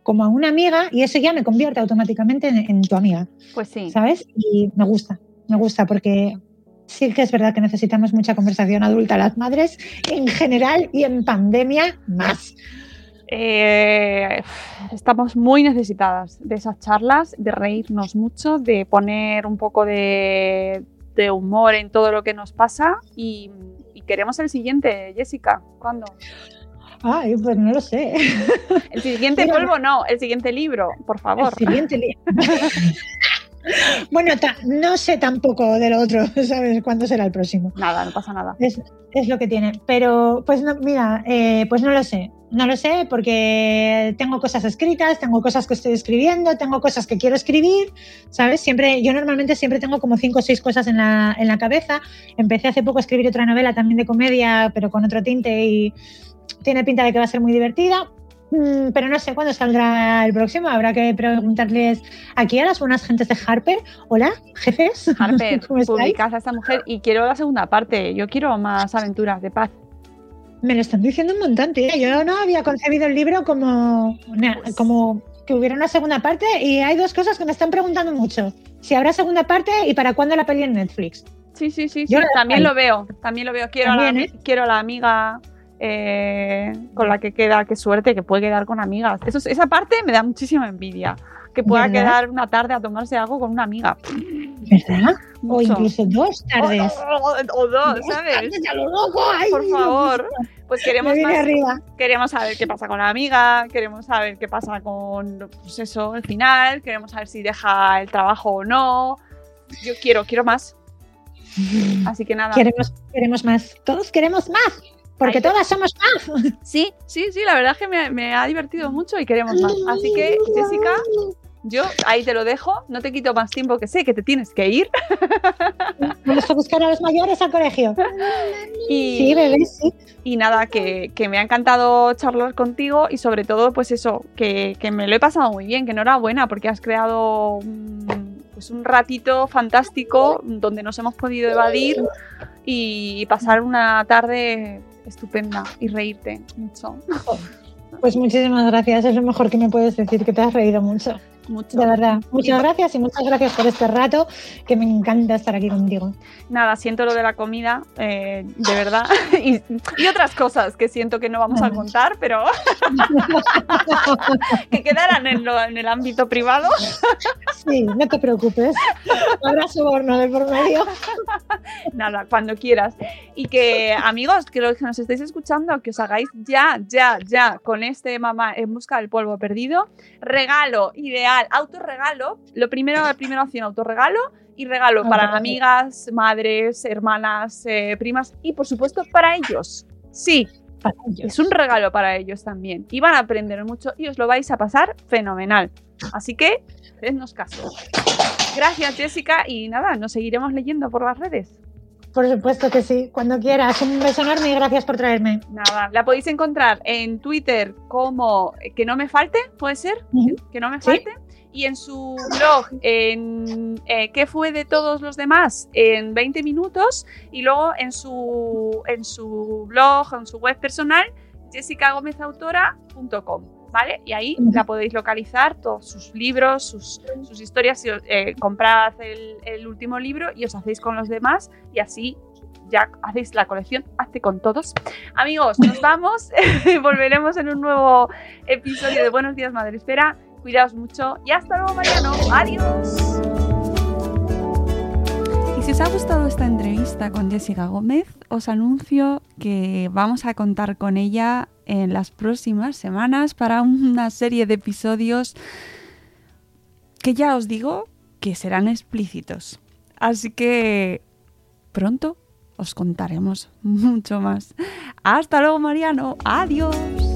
como a una amiga y eso ya me convierte automáticamente en, en tu amiga, Pues sí. ¿sabes? Y me gusta, me gusta porque sí que es verdad que necesitamos mucha conversación adulta las madres en general y en pandemia más. Eh, estamos muy necesitadas de esas charlas, de reírnos mucho, de poner un poco de, de humor en todo lo que nos pasa y, y queremos el siguiente, Jessica. ¿Cuándo? Ay, pues no lo sé. El siguiente polvo no, el siguiente libro, por favor. El siguiente li- [laughs] bueno, no sé tampoco del otro, [laughs] ¿sabes? ¿Cuándo será el próximo? Nada, no pasa nada. Es, es lo que tiene. Pero, pues no, mira, eh, pues no lo sé. No lo sé porque tengo cosas escritas, tengo cosas que estoy escribiendo, tengo cosas que quiero escribir, ¿sabes? Siempre, yo normalmente siempre tengo como cinco o seis cosas en la, en la cabeza. Empecé hace poco a escribir otra novela también de comedia, pero con otro tinte y tiene pinta de que va a ser muy divertida. Mm, pero no sé cuándo saldrá el próximo. Habrá que preguntarles aquí a las buenas gentes de Harper. Hola, jefes. [laughs] Harper, publicad a esta mujer y quiero la segunda parte. Yo quiero más aventuras de paz. Me lo están diciendo un montón, tío. Yo no había concebido el libro como, una- Pues- como que hubiera una segunda parte y hay dos cosas que me están preguntando mucho. Si habrá segunda parte y para cuándo la peli en Netflix. Sí, sí, sí. Yo También lo veo, también lo veo. Quiero, a, la, También, ¿eh? quiero a la amiga eh, con la que queda, qué suerte, que puede quedar con amigas. Eso, es- esa parte me da muchísima envidia. que pueda ¿Verdad? quedar una tarde a tomarse algo con una amiga. ¿Verdad? O incluso dos tardes. O, o- o dos, ¿sabes? tardes a lo loco. Ay, Por favor. Pues queremos más, arriba. queremos saber qué pasa con la amiga, queremos saber qué pasa con pues eso, el final, queremos saber si deja el trabajo o no. Yo quiero, quiero más. [laughs] Así que nada. Queremos, queremos más. Todos queremos más. Porque todas somos más. [laughs] Sí, sí, sí, la verdad es que me, me ha divertido mucho y queremos más. Así que, Jessica, yo ahí te lo dejo, no te quito más tiempo que sé que te tienes que ir. [laughs] Vamos a buscar a los mayores al colegio. Y, Sí, bebé, sí. y nada, que, que me ha encantado charlar contigo y sobre todo, pues eso, que, que me lo he pasado muy bien, que enhorabuena porque has creado pues un ratito fantástico donde nos hemos podido evadir y pasar una tarde estupenda y reírte mucho. Pues muchísimas gracias. Es lo mejor que me puedes decir, que te has reído mucho. Mucho. De verdad. Muchas gracias y muchas gracias por este rato, que me encanta estar aquí contigo. Nada, siento lo de la comida, eh, de verdad. [laughs] Y, y otras cosas que siento que no vamos a contar, pero [laughs] que quedarán en, lo- en el ámbito privado. Sí, no te preocupes. Habrá soborno de por medio. [laughs] Nada, cuando quieras. Y que, amigos, que los que nos estáis escuchando, que os hagáis ya, ya, ya con este mamá en busca del polvo perdido. Regalo ideal, autorregalo. Lo primero, la primera opción, autorregalo. Y regalo para amigas, madres, hermanas, eh, primas y por supuesto para ellos. Sí, Para ellos. Es un regalo para ellos también. Y van a aprender mucho y os lo vais a pasar fenomenal. Así que, hacednos caso. Gracias, Jessica. Y nada, nos seguiremos leyendo por las redes. Por supuesto que sí. Cuando quieras. Un beso enorme y gracias por traerme. Nada, la podéis encontrar en Twitter como eh, Que no me falte, ¿puede ser? Que no me Sí. Y en su blog, en eh, ¿Qué fue de todos los demás? En 20 minutos. Y luego en su, en su blog, en su web personal, jessicagomezautora.com. ¿Vale? Y ahí la podéis localizar, todos sus libros, sus, sus historias. Si os- eh, comprad el, el último libro y os hacéis con los demás y así ya hacéis la colección, hazte con todos. Amigos, nos vamos. [laughs] Volveremos en un nuevo episodio de Buenos Días Madre Espera. Cuidaos mucho y hasta luego, Mariano. Adiós. Y si os ha gustado esta entrevista con Jessica Gómez, os anuncio que vamos a contar con ella en las próximas semanas para una serie de episodios que ya os digo que serán explícitos. Así que pronto os contaremos mucho más. Hasta luego, Mariano. Adiós.